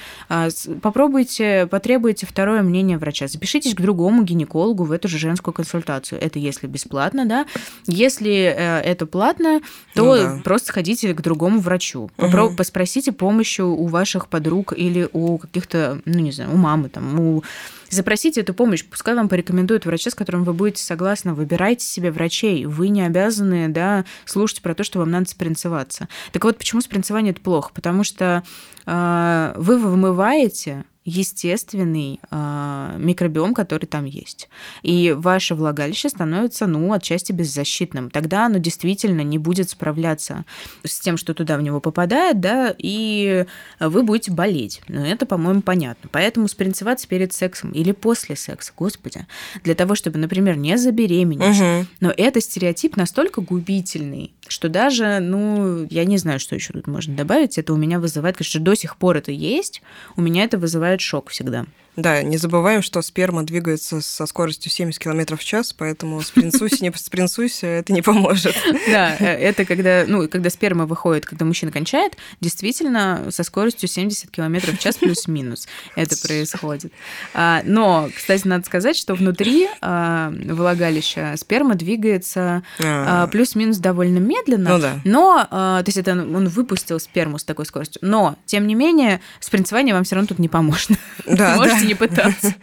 попробуйте, потребуйте второе мнение врача. Запишитесь к другому гинекологу в эту же женскую консультацию. Это если бесплатно, да. Если э, это платно, то ну, да. просто сходите к другому врачу. Попро- угу. Поспросите помощи у ваших подруг или у каких-то, ну не знаю, у мамы, там, у Запросите эту помощь, пускай вам порекомендуют врача, с которым вы будете согласны. Выбирайте себе врачей. Вы не обязаны да, слушать про то, что вам надо спринцеваться. Так вот, почему спринцевание это плохо? Потому что э, вы вымываете естественный э, микробиом, который там есть. И ваше влагалище становится, ну, отчасти беззащитным. Тогда оно действительно не будет справляться с тем, что туда в него попадает, да, и вы будете болеть. Но это, по-моему, понятно. Поэтому спринцеваться перед сексом или после секса, господи, для того, чтобы, например, не забеременеть. Угу. Но это стереотип настолько губительный, что даже, ну, я не знаю, что еще тут можно добавить. Это у меня вызывает, конечно, до сих пор это есть. У меня это вызывает шок всегда. Да, не забываем, что сперма двигается со скоростью 70 км в час, поэтому спринцуйся, не спринцуйся, это не поможет. <laughs> Да, э, это когда, ну, когда сперма выходит, когда мужчина кончает, действительно со скоростью 70 км в час плюс-минус это происходит. А, но, кстати, надо сказать, что внутри а, влагалища сперма двигается а. плюс-минус довольно медленно, ну, да. но, то есть это он выпустил сперму с такой скоростью, но, тем не менее, спринцевание вам все равно тут не поможет. Да, <laughs> Не пытаться.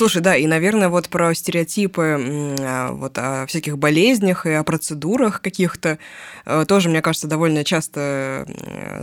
Слушай, да, и, наверное, вот про стереотипы а, вот о всяких болезнях и о процедурах каких-то э, тоже, мне кажется, довольно часто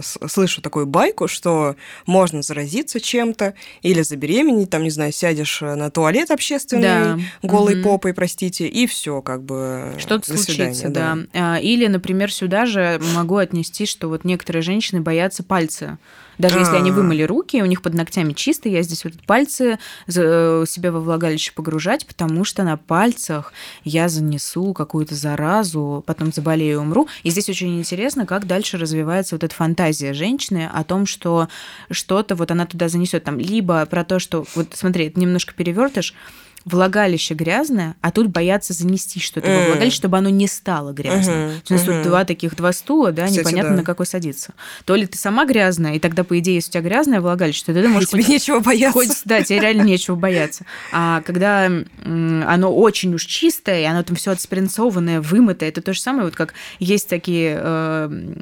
слышу такую байку, что можно заразиться чем-то или забеременеть, там, не знаю, сядешь на туалет общественный да. голой угу. попой, простите, и все, как бы. Что-то случится, да. да. Или, например, сюда же могу отнести, что вот некоторые женщины боятся пальцы даже если они а. вымыли руки, у них под ногтями чисто, я здесь вот пальцы э, себе во влагалище погружать, потому что на пальцах я занесу какую-то заразу, потом заболею и умру. И здесь очень интересно, как дальше развивается вот эта фантазия женщины о том, что что-то вот она туда занесет. Там, либо про то, что, вот смотри, это немножко перевертыш, влагалище грязное, а тут боятся занести что-то mm. во влагалище, чтобы оно не стало грязным. Uh-huh, у нас uh-huh. тут два таких, два стула, да, Кстати, непонятно да. на какой садиться. То ли ты сама грязная, и тогда, по идее, если у тебя грязное влагалище, то ты можешь... Тебе хоть, нечего бояться. Хоть, да, тебе реально нечего бояться. А когда оно очень уж чистое, и оно там все отспринцованное, вымытое, это то же самое, вот как есть такие э,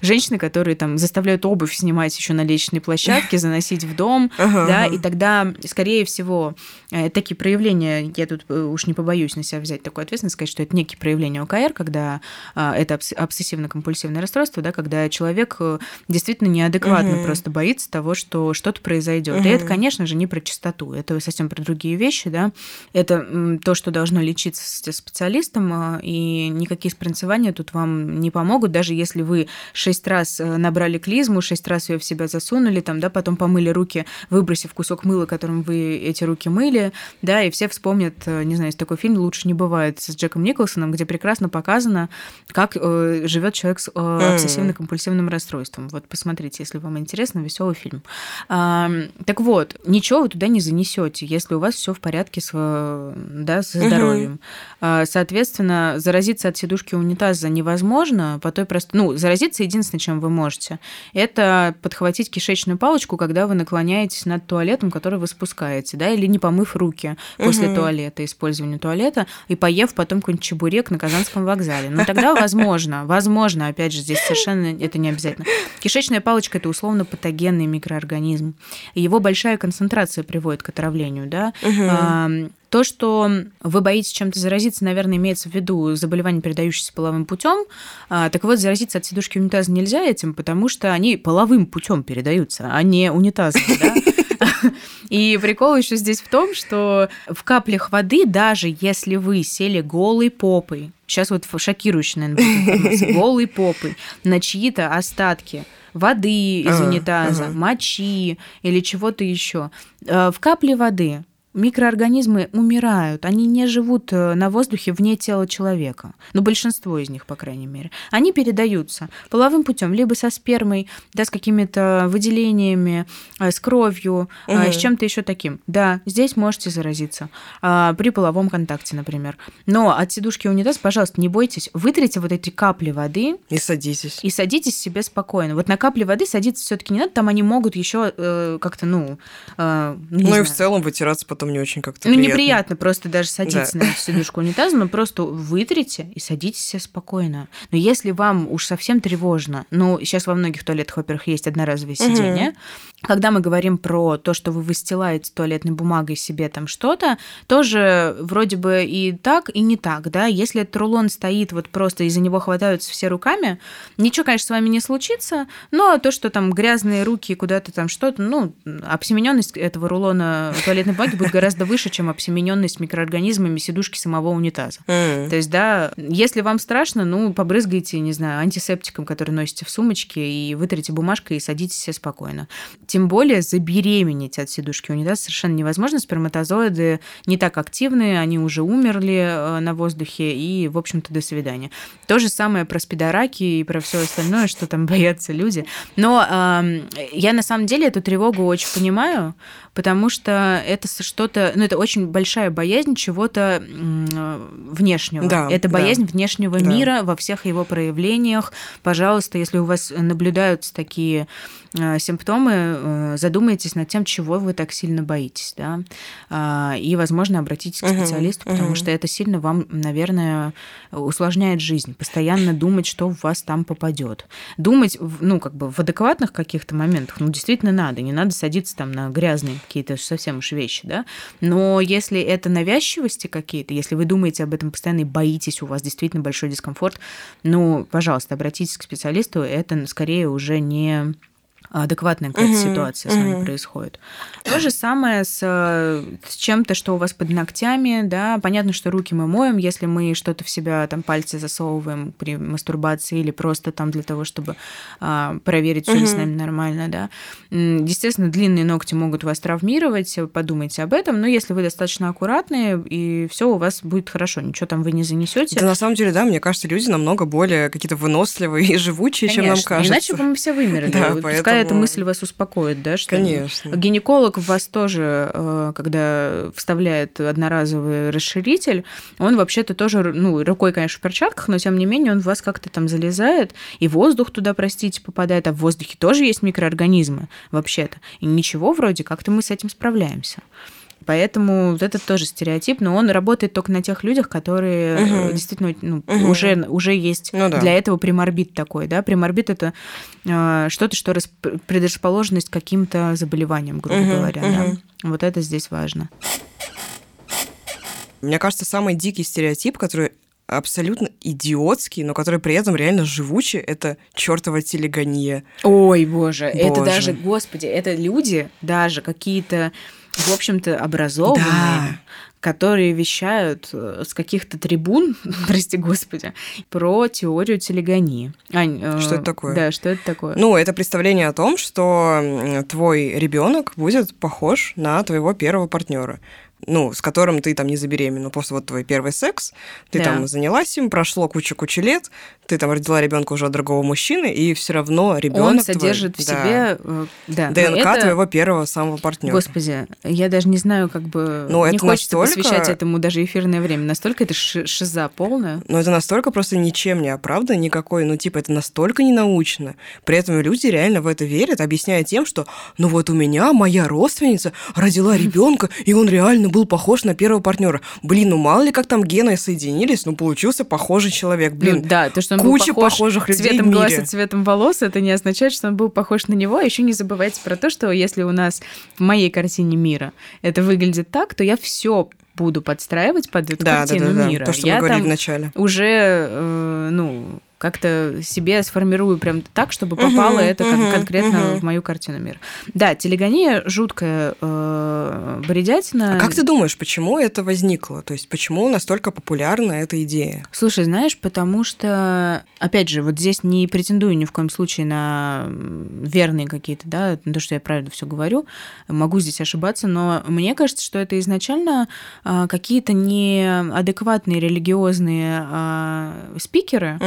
женщины, которые там заставляют обувь снимать еще на лестничной площадке, заносить в дом, да, и тогда, скорее всего, э, такие проявления проявление, я тут э, уж не побоюсь на себя взять такую ответственность, сказать, что это некие проявления ОКР, когда а, это обсессивно-компульсивное расстройство, да, когда человек э, действительно неадекватно угу. просто боится того, что что-то произойдет. Угу. И это, конечно же, не про чистоту, это совсем про другие вещи, да. Это то, что должно лечиться специалистом, а, и никакие спринцевания тут вам не помогут, даже если вы шесть раз э, набрали клизму, шесть раз ее в себя засунули, там, да, потом помыли руки, выбросив кусок мыла, которым вы эти руки мыли, да, и все вспомнят, э, не знаю, есть такой фильм «Лучше не бывает» с Джеком Николсоном, где прекрасно показано, как э, живет человек с э, обсессивно-компульсивным расстройством. Вот посмотрите, если вам интересно, веселый фильм. А, так вот, ничего вы туда не занесете, если у вас все в порядке с, да, со здоровьем. А, соответственно, заразиться от сидушки унитаза невозможно по той простой... Ну, заразиться единственное, чем вы можете, это подхватить кишечную палочку, когда вы наклоняетесь над туалетом, который вы спускаете, да, или не помыв руки после угу. туалета, использования туалета, и поев потом какой-нибудь чебурек на Казанском вокзале. Но тогда возможно, возможно, опять же, здесь совершенно это не обязательно. Кишечная палочка – это условно патогенный микроорганизм. Его большая концентрация приводит к отравлению, да. Угу. То, что вы боитесь чем-то заразиться, наверное, имеется в виду заболевание, передающееся половым путем. А, так вот, заразиться от сидушки унитаза нельзя этим, потому что они половым путем передаются, а не унитазом, да? <laughs> И прикол еще здесь в том, что в каплях воды, даже если вы сели голой попой, сейчас вот шокирующая, наверное, <laughs> голой попой на чьи-то остатки воды из унитаза, мочи или чего-то еще, э, в капле воды микроорганизмы умирают, они не живут э, на воздухе вне тела человека. Ну, большинство из них, по крайней мере. Они передаются половым путем, либо со спермой, да, с какими-то выделениями, э, с кровью, угу. с чем-то еще таким. Да, здесь можете заразиться а, при половом контакте, например. Но от сидушки унитаз, пожалуйста, не бойтесь, вытрите вот эти капли воды. И садитесь. И садитесь себе спокойно. Вот на капли воды садиться все-таки не надо, там они могут еще э, как-то, ну... Э, ну знаю. и в целом вытираться потом не очень как-то Ну, приятно. неприятно просто даже садиться да. на сидушку унитаза, но просто вытрите и садитесь себе спокойно. Но если вам уж совсем тревожно, ну, сейчас во многих туалетах, во-первых, есть одноразовые сиденья, угу. когда мы говорим про то, что вы выстилаете туалетной бумагой себе там что-то, тоже вроде бы и так, и не так, да, если этот рулон стоит вот просто из-за него хватаются все руками, ничего, конечно, с вами не случится, но то, что там грязные руки куда-то там что-то, ну, обсемененность этого рулона туалетной бумаги будет гораздо выше, чем обсемененность микроорганизмами сидушки самого унитаза. Mm. То есть, да, если вам страшно, ну, побрызгайте, не знаю, антисептиком, который носите в сумочке, и вытрите бумажкой и садитесь себе спокойно. Тем более забеременеть от сидушки унитаза совершенно невозможно. Сперматозоиды не так активны, они уже умерли э, на воздухе, и, в общем-то, до свидания. То же самое про спидораки и про все остальное, что там <laughs> боятся люди. Но э, я на самом деле эту тревогу очень понимаю, потому что это что-то, ну, это очень большая боязнь чего-то внешнего. Да, это боязнь да. внешнего да. мира во всех его проявлениях. Пожалуйста, если у вас наблюдаются такие симптомы, э, задумайтесь над тем, чего вы так сильно боитесь, да, а, и, возможно, обратитесь к специалисту, uh-huh, потому uh-huh. что это сильно вам, наверное, усложняет жизнь, постоянно думать, что в вас там попадет. Думать, ну, как бы в адекватных каких-то моментах, ну, действительно надо, не надо садиться там на грязные какие-то совсем уж вещи, да, но если это навязчивости какие-то, если вы думаете об этом постоянно и боитесь, у вас действительно большой дискомфорт, ну, пожалуйста, обратитесь к специалисту, это скорее уже не адекватная какая-то угу, ситуация с вами происходит. То же самое с, с чем-то, что у вас под ногтями, да, понятно, что руки мы моем, если мы что-то в себя, там, пальцы засовываем при мастурбации или просто там для того, чтобы а, проверить, все угу. ли с нами нормально, да. Естественно, длинные ногти могут вас травмировать, подумайте об этом, но если вы достаточно аккуратные, и все у вас будет хорошо, ничего там вы не занесете. Да, на самом деле, да, мне кажется, люди намного более какие-то выносливые и живучие, Конечно. чем нам кажется. Иначе бы мы все вымерли. <laughs> Да, поэтому эта мысль вас успокоит, да? Что Конечно. Гинеколог в вас тоже, э, когда вставляет одноразовый расширитель, он вообще-то тоже, ну, рукой, конечно, в перчатках, но тем не менее он в вас как-то там залезает, и воздух туда, простите, попадает, а в воздухе тоже есть микроорганизмы вообще-то. И ничего вроде, как-то мы с этим справляемся. Поэтому вот это тоже стереотип, но он работает только на тех людях, которые угу. действительно ну, угу. уже, уже есть ну, да. для этого приморбит такой. Да? Приморбит это э, что-то, что расп... предрасположенность к каким-то заболеваниям, грубо угу. говоря. Угу. Да? Вот это здесь важно. Мне кажется, самый дикий стереотип, который абсолютно идиотский, но который при этом реально живучий, это чертова телегония. Ой, боже, боже, это даже, господи, это люди, даже какие-то в общем-то, образованные, да. которые вещают э, с каких-то трибун, <laughs> прости господи, про теорию телегонии. Ань, э, что это такое? Да, что это такое? Ну, это представление о том, что твой ребенок будет похож на твоего первого партнера ну, с которым ты там не забеременела, после вот твой первый секс, ты да. там занялась им, прошло кучу-кучу лет, ты там родила ребенка уже от другого мужчины, и все равно ребенок Он содержит твой, в себе э, да, ДНК это... твоего первого самого партнера. Господи, я даже не знаю, как бы ну, не хочется настолько... посвящать этому даже эфирное время. Настолько это шиза полная. Ну, это настолько просто ничем не оправдано, никакой, ну, типа, это настолько ненаучно. При этом люди реально в это верят, объясняя тем, что, ну, вот у меня моя родственница родила <laughs> ребенка, и он реально был похож на первого партнера. Блин, ну мало ли как там гены соединились, ну получился похожий человек. Блин, ну, да, то, что он куча был похож похожих людей цветом в мире. глаз и цветом волос, это не означает, что он был похож на него. Еще не забывайте про то, что если у нас в моей картине мира это выглядит так, то я все буду подстраивать под эту да, картину да, да, мира. Да, то, что я мы говорили вначале. Уже, э, ну, как-то себе сформирую прям так, чтобы попало это кон- конкретно в мою картину мира. Да, телегония жуткая э, бредятина. А как ты думаешь, почему это возникло? То есть почему настолько популярна эта идея? Слушай, знаешь, потому что, опять же, вот здесь не претендую ни в коем случае на верные какие-то, да, на то, что я правильно все говорю, могу здесь ошибаться, но мне кажется, что это изначально а, какие-то неадекватные религиозные а, спикеры.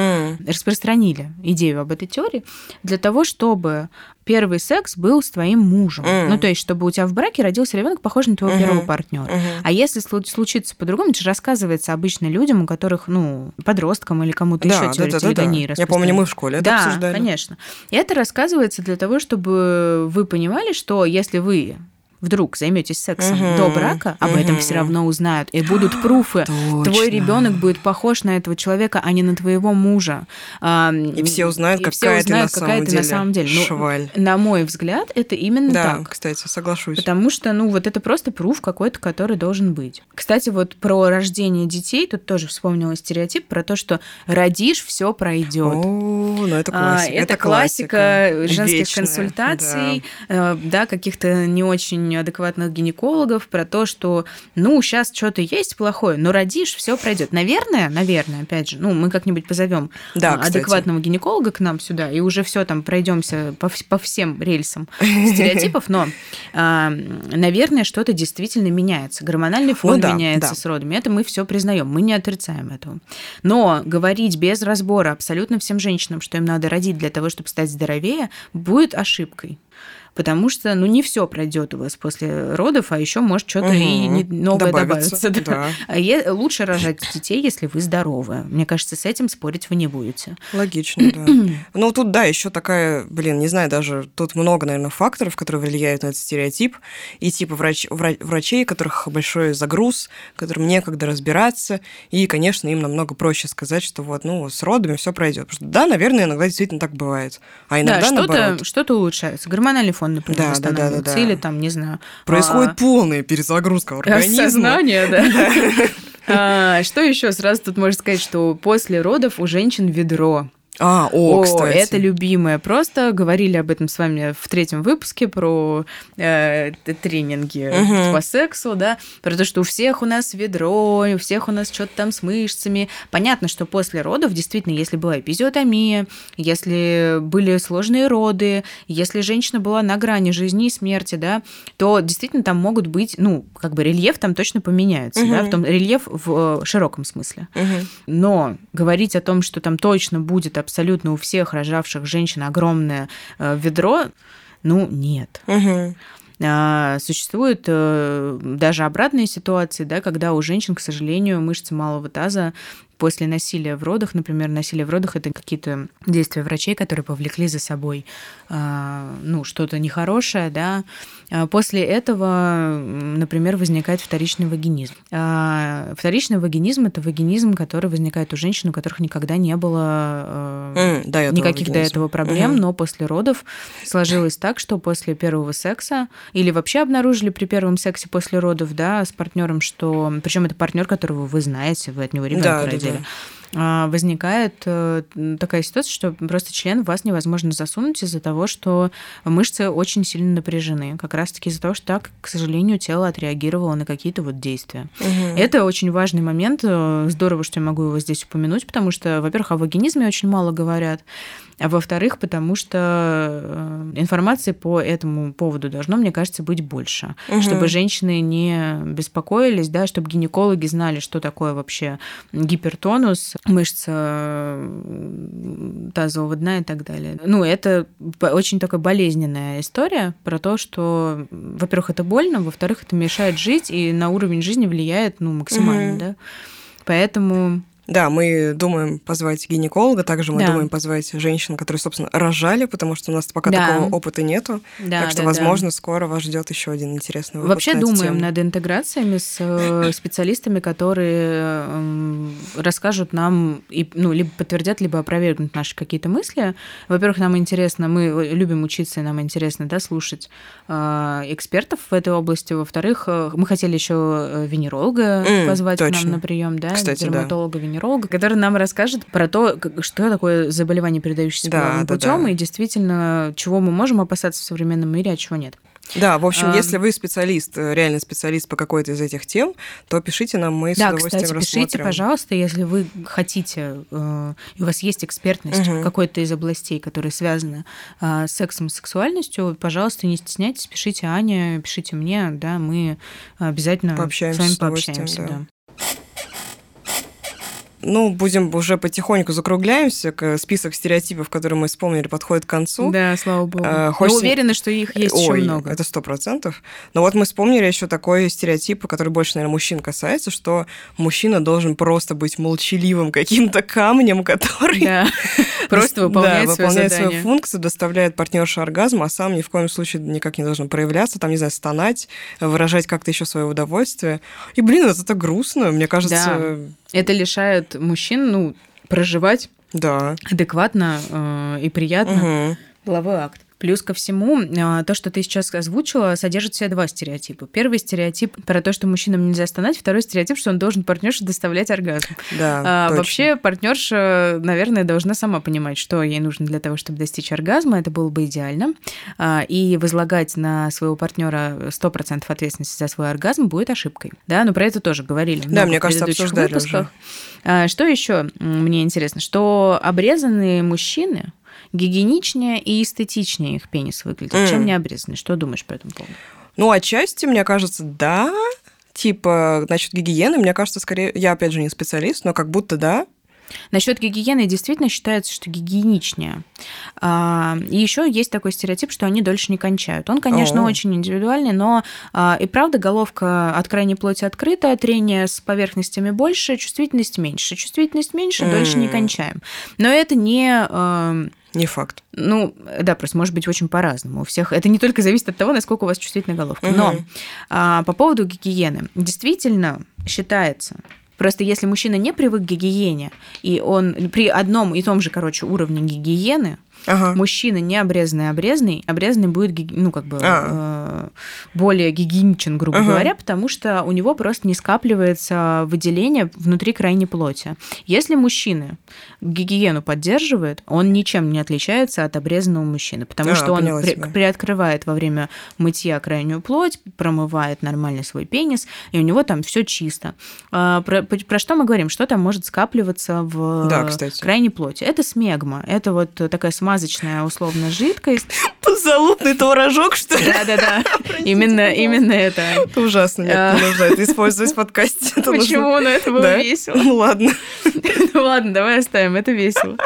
Распространили идею об этой теории для того, чтобы первый секс был с твоим мужем. Мгм. Ну, то есть, чтобы у тебя в браке родился ребенок, похожий на твоего Мгм. первого партнера. Мгм. А если слу- случится по-другому, это же рассказывается обычно людям, у которых, ну, подросткам или кому-то еще Да, да, теория да, да, да. телегонии Я помню, мы в школе это да, обсуждали. конечно. И это рассказывается для того, чтобы вы понимали, что если вы вдруг займетесь сексом Мгм. до брака, об этом Мгм. все равно узнают, и будут пруфы. Твой Точно. ребенок будет похож на этого человека, а не на твоего мужа. А, И все узнают, и какая все ты на узнают, какая ты деле. на самом деле. Ну, Шваль. на мой взгляд, это именно Да, так. кстати, соглашусь. Потому что, ну, вот это просто пруф какой-то, который должен быть. Кстати, вот про рождение детей, тут тоже вспомнила стереотип про то, что родишь, все пройдет. О, ну это А, классика. Это классика женских Вечная, консультаций, э, да, каких-то не очень адекватных гинекологов про то, что, ну, сейчас что-то есть плохое, но родишь, все пройдет. Наверное, наверное, опять же, ну, мы как-нибудь позовем Да, а, кстати. адекватного гинеколога к нам сюда, и уже все там пройдемся по, по всем рельсам стереотипов, но, а, наверное, что-то действительно меняется. Гормональный фон Ну да, меняется да. с родами. Это мы все признаем, мы не отрицаем этого. Но говорить без разбора абсолютно всем женщинам, что им надо родить для того, чтобы стать здоровее, будет ошибкой. Потому что, ну, не все пройдет у вас после родов, а еще может что-то и Мгм. не- новое Добавится, да. да. А е- лучше рожать детей, если вы здоровы. Мне кажется, с этим спорить вы не будете. Логично, да. <clears throat> Ну, тут, да, еще такая, блин, не знаю, даже тут много, наверное, факторов, которые влияют на этот стереотип. И типа врач, вра- врачей, у которых большой загруз, которым некогда разбираться. И, конечно, им намного проще сказать, что вот, ну, с родами все пройдет. Потому что, да, наверное, иногда действительно так бывает. А иногда, да, что-то, наоборот, что улучшается. Гормональный фон, например, Да, да, да, да, да. Или там, не знаю... происходит а, полная перезагрузка организма. Осознание, да. <laughs> А, Что еще сразу тут можно сказать, что после родов у женщин ведро. А, о, кстати. это любимое. Просто говорили об этом с вами в третьем выпуске про э, тренинги Мгм. по сексу, да, про то, что у всех у нас ведро, у всех у нас что-то там с мышцами. Понятно, что после родов, действительно, если была эпизиотомия, если были сложные роды, если женщина была на грани жизни и смерти, да, то действительно там могут быть, ну, как бы рельеф там точно поменяется, да, Мгм. в том рельеф в э, широком смысле. Мгм. Но говорить о том, что там точно будет абсолютно у всех рожавших женщин огромное э, ведро, ну, нет. А, Существуют э, даже обратные ситуации, да, когда у женщин, к сожалению, мышцы малого таза после насилия в родах, например, насилие в родах это какие-то действия врачей, которые повлекли за собой а, ну, что-то нехорошее, да. А После этого, например, возникает вторичный вагинизм. А, Вторичный вагинизм это вагинизм, который возникает у женщин, у которых никогда не было до этого никаких до этого проблем, Мгм. но после родов сложилось так, что после первого секса или вообще обнаружили при первом сексе после родов, да, с партнером, что, причем это партнер, которого вы знаете, вы от него ребенка Да, да, родили. да. а, Возникает э, такая ситуация, что просто член в вас невозможно засунуть из-за того, что мышцы очень сильно напряжены. Как раз-таки из-за того, что так, к сожалению, тело отреагировало на какие-то вот действия. Мгм. Это очень важный момент. э, Здорово, что я могу его здесь упомянуть, потому что, во-первых, о вагинизме очень мало говорят, а во-вторых, потому что э, информации по этому поводу должно, мне кажется, быть больше, Мгм. чтобы женщины не беспокоились, да, чтобы гинекологи знали, что такое вообще гипертонус, мышца тазового дна и так далее. Ну, это очень такая болезненная история про то, что, во-первых, это больно, во-вторых, это мешает жить и на уровень жизни влияет, ну, максимально, Мгм. да. Поэтому Да, мы думаем позвать гинеколога, также мы Да. думаем позвать женщин, которые, собственно, рожали, потому что у нас пока Да. такого опыта нету. да, так что, да, да. возможно, скоро вас ждет еще один интересный выпуск Вообще на думаем тему. над интеграциями с э, <laughs> специалистами, которые эм, расскажут нам, и, ну, либо подтвердят, либо опровергнут наши какие-то мысли. Во-первых, нам интересно, мы любим учиться, и нам интересно да, слушать э, экспертов в этой области. Во-вторых, э, мы хотели еще венеролога М, позвать к точно. нам на прием, да, Кстати, да. дерматолога, венеролога. Венеролога, который нам расскажет про то, что такое заболевание, передающееся да, половым да, путем, да. и действительно, чего мы можем опасаться в современном мире, а чего нет. Да, в общем, а, если вы специалист, э, реальный специалист по какой-то из этих тем, то пишите нам, мы да, с удовольствием кстати, рассмотрим. пишите, пожалуйста, если вы хотите, э, у вас есть экспертность угу. в какой-то из областей, которые связаны э, с сексом и сексуальностью, пожалуйста, не стесняйтесь, пишите Ане, пишите мне, да, мы обязательно пообщаемся с вами пообщаемся. Да. Да. Ну, будем уже потихоньку закругляемся. Список стереотипов, которые мы вспомнили, подходит к концу. Да, слава богу. А, хочется... Мы уверены, что их есть Ой, еще много. Это сто процентов. Но вот мы вспомнили еще такой стереотип, который больше, наверное, мужчин касается, что мужчина должен просто быть молчаливым каким-то камнем, который да. <laughs> просто выполняет, да, выполняет свою функцию, доставляет партнершу оргазм, а сам ни в коем случае никак не должен проявляться, там, не знаю, стонать, выражать как-то еще свое удовольствие. И, блин, это так грустно, мне кажется. Да. Это лишает мужчин, ну, проживать да. адекватно э, и приятно угу. половой акт. Плюс ко всему, а, то, что ты сейчас озвучила, содержит в себе два стереотипа. Первый стереотип про то, что мужчинам нельзя стонать, второй стереотип, что он должен партнерше доставлять оргазм. Да, а, точно. Вообще партнерша, наверное, должна сама понимать, что ей нужно для того, чтобы достичь оргазма. Это было бы идеально. А, и возлагать на своего партнера 100% ответственности за свой оргазм будет ошибкой. Да, но про это тоже говорили. Да, мне кажется, обсуждали выпусках. уже. А, что еще мне интересно? Что обрезанные мужчины гигиеничнее и эстетичнее их пенис выглядит, mm. чем необрезанный. Что думаешь по этому поводу? Ну, отчасти, мне кажется, да. Типа, насчет гигиены, мне кажется, скорее, я опять же не специалист, но как будто да, Насчет гигиены действительно считается, что гигиеничнее. А, и еще есть такой стереотип, что они дольше не кончают. Он, конечно, О. очень индивидуальный, но а, и правда головка от крайней плоти открыта, трение с поверхностями больше, чувствительность меньше. Чувствительность меньше, mm. дольше не кончаем. Но это не а, не факт. Ну, да, просто может быть очень по-разному. У всех это не только зависит от того, насколько у вас чувствительная головка. Угу. Но а, по поводу гигиены. Действительно считается, Просто если мужчина не привык к гигиене, и он при одном и том же, короче, уровне гигиены, Ага. Мужчина не обрезанный, обрезанный, обрезанный будет, ну, как бы а. э, более гигиеничен, грубо ага. говоря, потому что у него просто не скапливается выделение внутри крайней плоти. Если мужчина гигиену поддерживает, он ничем не отличается от обрезанного мужчины, потому а, что он при, приоткрывает во время мытья крайнюю плоть, промывает нормально свой пенис, и у него там все чисто. А, про, про что мы говорим? Что там может скапливаться в да, крайней плоти? Это смегма, это вот такая смазочная условно жидкость. Подзалутный творожок, что ли? Да-да-да. Именно, именно это. Это ужасно. Нет, не нужно это использовать в подкасте. Почему? Ну, это было весело. Ну, ладно. <laughs> Ну, ладно, давай оставим. Это весело.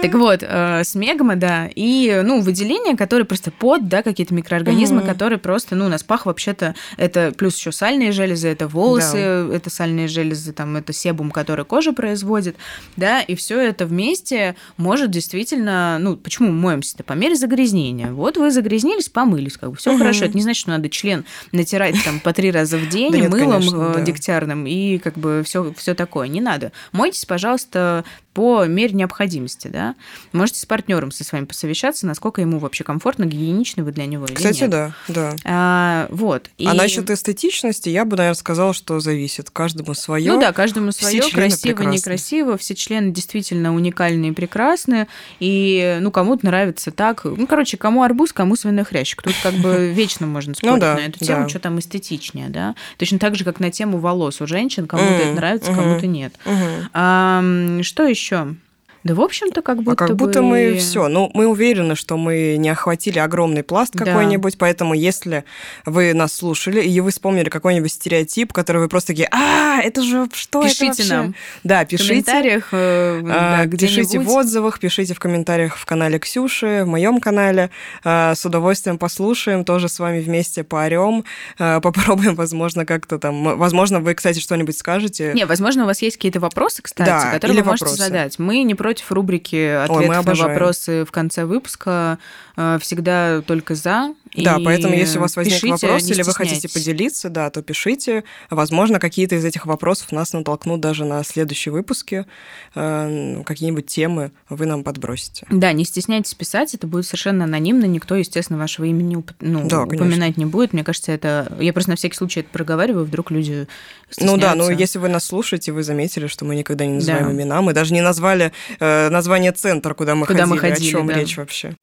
Так вот, э, смегма, да, и, ну, выделения, которые просто под, да, какие-то микроорганизмы, угу. которые просто, ну, у нас пах вообще-то, это плюс еще сальные железы, это волосы, да. это сальные железы, там, это себум, который кожа производит, да, и все это вместе может действительно, ну, почему мы моемся-то? По мере загрязнения. Вот вы загрязнились, помылись, как бы все угу. хорошо. Это не значит, что надо член натирать там по три раза в <laughs> день мылом э, дегтярным и как бы все такое. Не надо. Мойтесь, пожалуйста, по мере необходимости, да. Можете с партнером со своим посовещаться, насколько ему вообще комфортно, гигиенично вы для него или Кстати, нет. да, да. А, вот. А и... насчет эстетичности я бы, наверное, сказала, что зависит. Каждому свое. Ну да, каждому свое, красиво, прекрасны. некрасиво. Все члены действительно уникальные и прекрасные. И, ну, кому-то нравится так. Ну, короче, кому арбуз, кому свиной хрящик. Тут как бы <laughs> вечно можно спорить ну, да, на эту тему, да. что там эстетичнее, да. Точно так же, как на тему волос у женщин. Кому-то mm, это нравится, кому-то нет. Mm-hmm. А, что еще? Да, в общем-то, как будто а как будто бы... мы все. Ну, мы уверены, что мы не охватили огромный пласт да. какой-нибудь, поэтому если вы нас слушали и вы вспомнили какой-нибудь стереотип, который вы просто такие, а, это же что пишите это вообще? нам. Да, пишите. В комментариях. Э, а, да, пишите в отзывах, пишите в комментариях в канале Ксюши, в моем канале. А, с удовольствием послушаем, тоже с вами вместе поорем, а, попробуем, возможно, как-то там. Возможно, вы, кстати, что-нибудь скажете. Не, возможно, у вас есть какие-то вопросы, кстати, да, которые вы можете вопросы. задать. Мы не против против рубрики «Ответы Ой, на вопросы» в конце выпуска. Э, всегда только за. Да, И поэтому если у вас возник пишите, вопрос или вы хотите поделиться, да, то пишите. Возможно, какие-то из этих вопросов нас натолкнут даже на следующие выпуски. Э, Какие-нибудь темы вы нам подбросите. Да, не стесняйтесь писать, это будет совершенно анонимно, никто, естественно, вашего имени уп- ну, Да, конечно. упоминать не будет. Мне кажется, это... Я просто на всякий случай это проговариваю, вдруг люди Ну да, ну стесняются. если вы нас слушаете, вы заметили, что мы никогда не называем Да. имена. Мы даже не назвали э, название центра, куда мы Куда ходили. мы ходили, О чем да. речь вообще?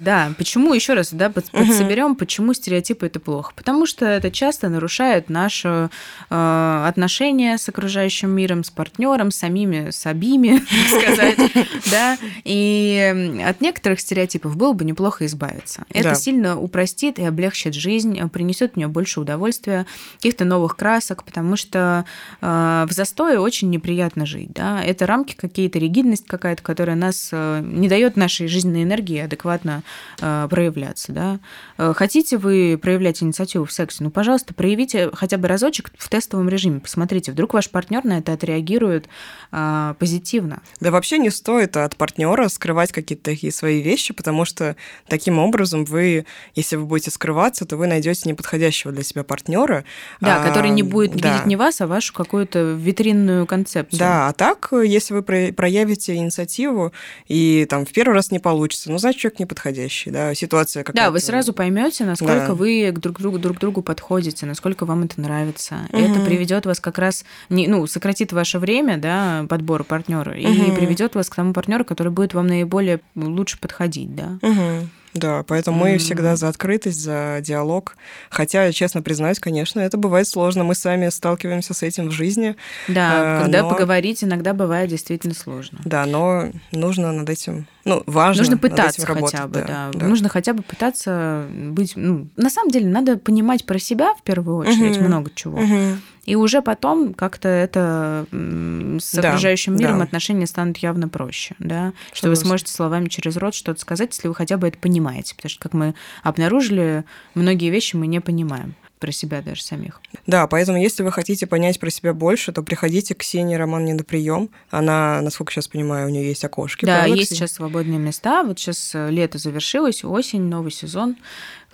Да, почему, еще раз, да, под- Мгм. подсоберем, почему стереотипы это плохо? Потому что это часто нарушает наше э, отношение с окружающим миром, с партнером, с самими, с обими, <laughs> так сказать, <laughs> да, и от некоторых стереотипов было бы неплохо избавиться. Это Да. сильно упростит и облегчит жизнь, э, принесет в нее больше удовольствия, каких-то новых красок, потому что э, в застое очень неприятно жить, да, это рамки какие-то, ригидность какая-то, которая нас э, не дает нашей жизненной энергии адекватно э, проявляться, да. Э, Хотите вы проявлять инициативу в сексе, ну, пожалуйста, проявите хотя бы разочек в тестовом режиме, посмотрите, вдруг ваш партнер на это отреагирует э, позитивно. Да вообще не стоит от партнера скрывать какие-то такие свои вещи, потому что таким образом вы, если вы будете скрываться, то вы найдете неподходящего для себя партнера. Да, А, который не будет да. видеть не вас, а вашу какую-то витринную концепцию. Да, а так, если вы про- проявите инициативу, и там в первый раз не получится, ну, значит, человек неподходящий, да, ситуация какая-то. Да, вы сразу поймете, насколько Да. вы друг другу, друг другу подходите, насколько вам это нравится. И Мгм. Это приведет вас как раз, не, ну, сократит ваше время, да, подбора партнера, и Мгм. приведет вас к тому партнеру, который будет вам наиболее лучше подходить, да. Мгм. Да, поэтому мы М. всегда за открытость, за диалог. Хотя, честно признаюсь, конечно, это бывает сложно. Мы сами сталкиваемся с этим в жизни. Да, Э, когда но- поговорить иногда бывает действительно сложно. Да, но нужно над этим, ну, важно Нужно над пытаться этим работать, хотя бы, да, да. Нужно хотя бы пытаться быть. Ну, на самом деле, надо понимать про себя в первую очередь Мгм. много чего. Мгм. И уже потом как-то это с Да, окружающим миром да. отношения станут явно проще, да, что вы Согласна. сможете словами через рот что-то сказать, если вы хотя бы это понимаете, потому что, как мы обнаружили, многие вещи мы не понимаем про себя даже самих. Да, поэтому если вы хотите понять про себя больше, то приходите к Ксении Роман на прием. Она, насколько сейчас понимаю, у нее есть окошки. да, правда, есть сейчас свободные места. Вот сейчас э, лето завершилось, осень, новый сезон,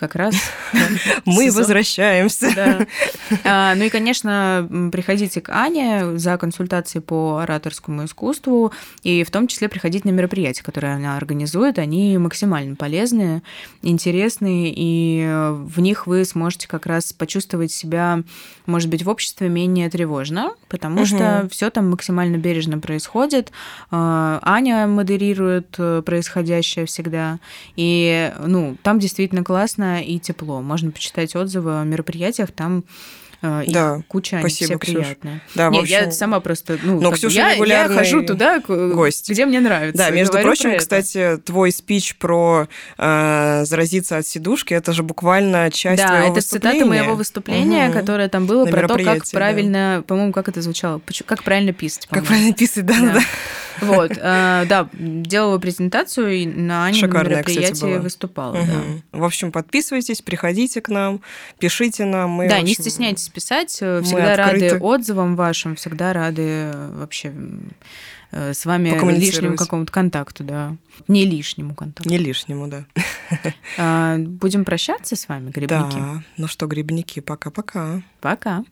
как раз. <laughs> Мы возвращаемся. А, Ну и, конечно, приходите к Ане за консультацией по ораторскому искусству, и в том числе приходите на мероприятия, которые она организует. Они максимально полезные, интересные, и в них вы сможете как раз почувствовать себя, может быть, в обществе менее тревожно, потому что все там максимально бережно происходит. А, Аня модерирует э, происходящее всегда, и ну, там действительно классно и тепло. Можно почитать отзывы о мероприятиях, там э, их Да, куча, они спасибо, все Ксюш. приятные. Да, Нет, я общем, сама просто, ну, Но Ксюша я, я регулярный хожу туда, гость. где мне нравится. Да, между прочим, про это. кстати, твой спич про э, заразиться от сидушки, это же буквально часть да, твоего это цитата выступления. моего выступления, Мгм. которое там было На про то, как мероприятии, да. правильно, по-моему, как это звучало, как правильно писать. Как правильно писать, да, да. Да. Вот, э, да, делала презентацию и на мероприятии выступала. В общем, подписывайтесь, приходите к нам, пишите нам. Мы, да, не стесняйтесь писать, э, всегда рады отзывам вашим, всегда рады э, вообще с вами лишнему какому-то контакту, да. Не лишнему контакту. Не лишнему, да. <laughs> А, Будем прощаться с вами, грибники. Да. Ну что, грибники, пока-пока. Пока.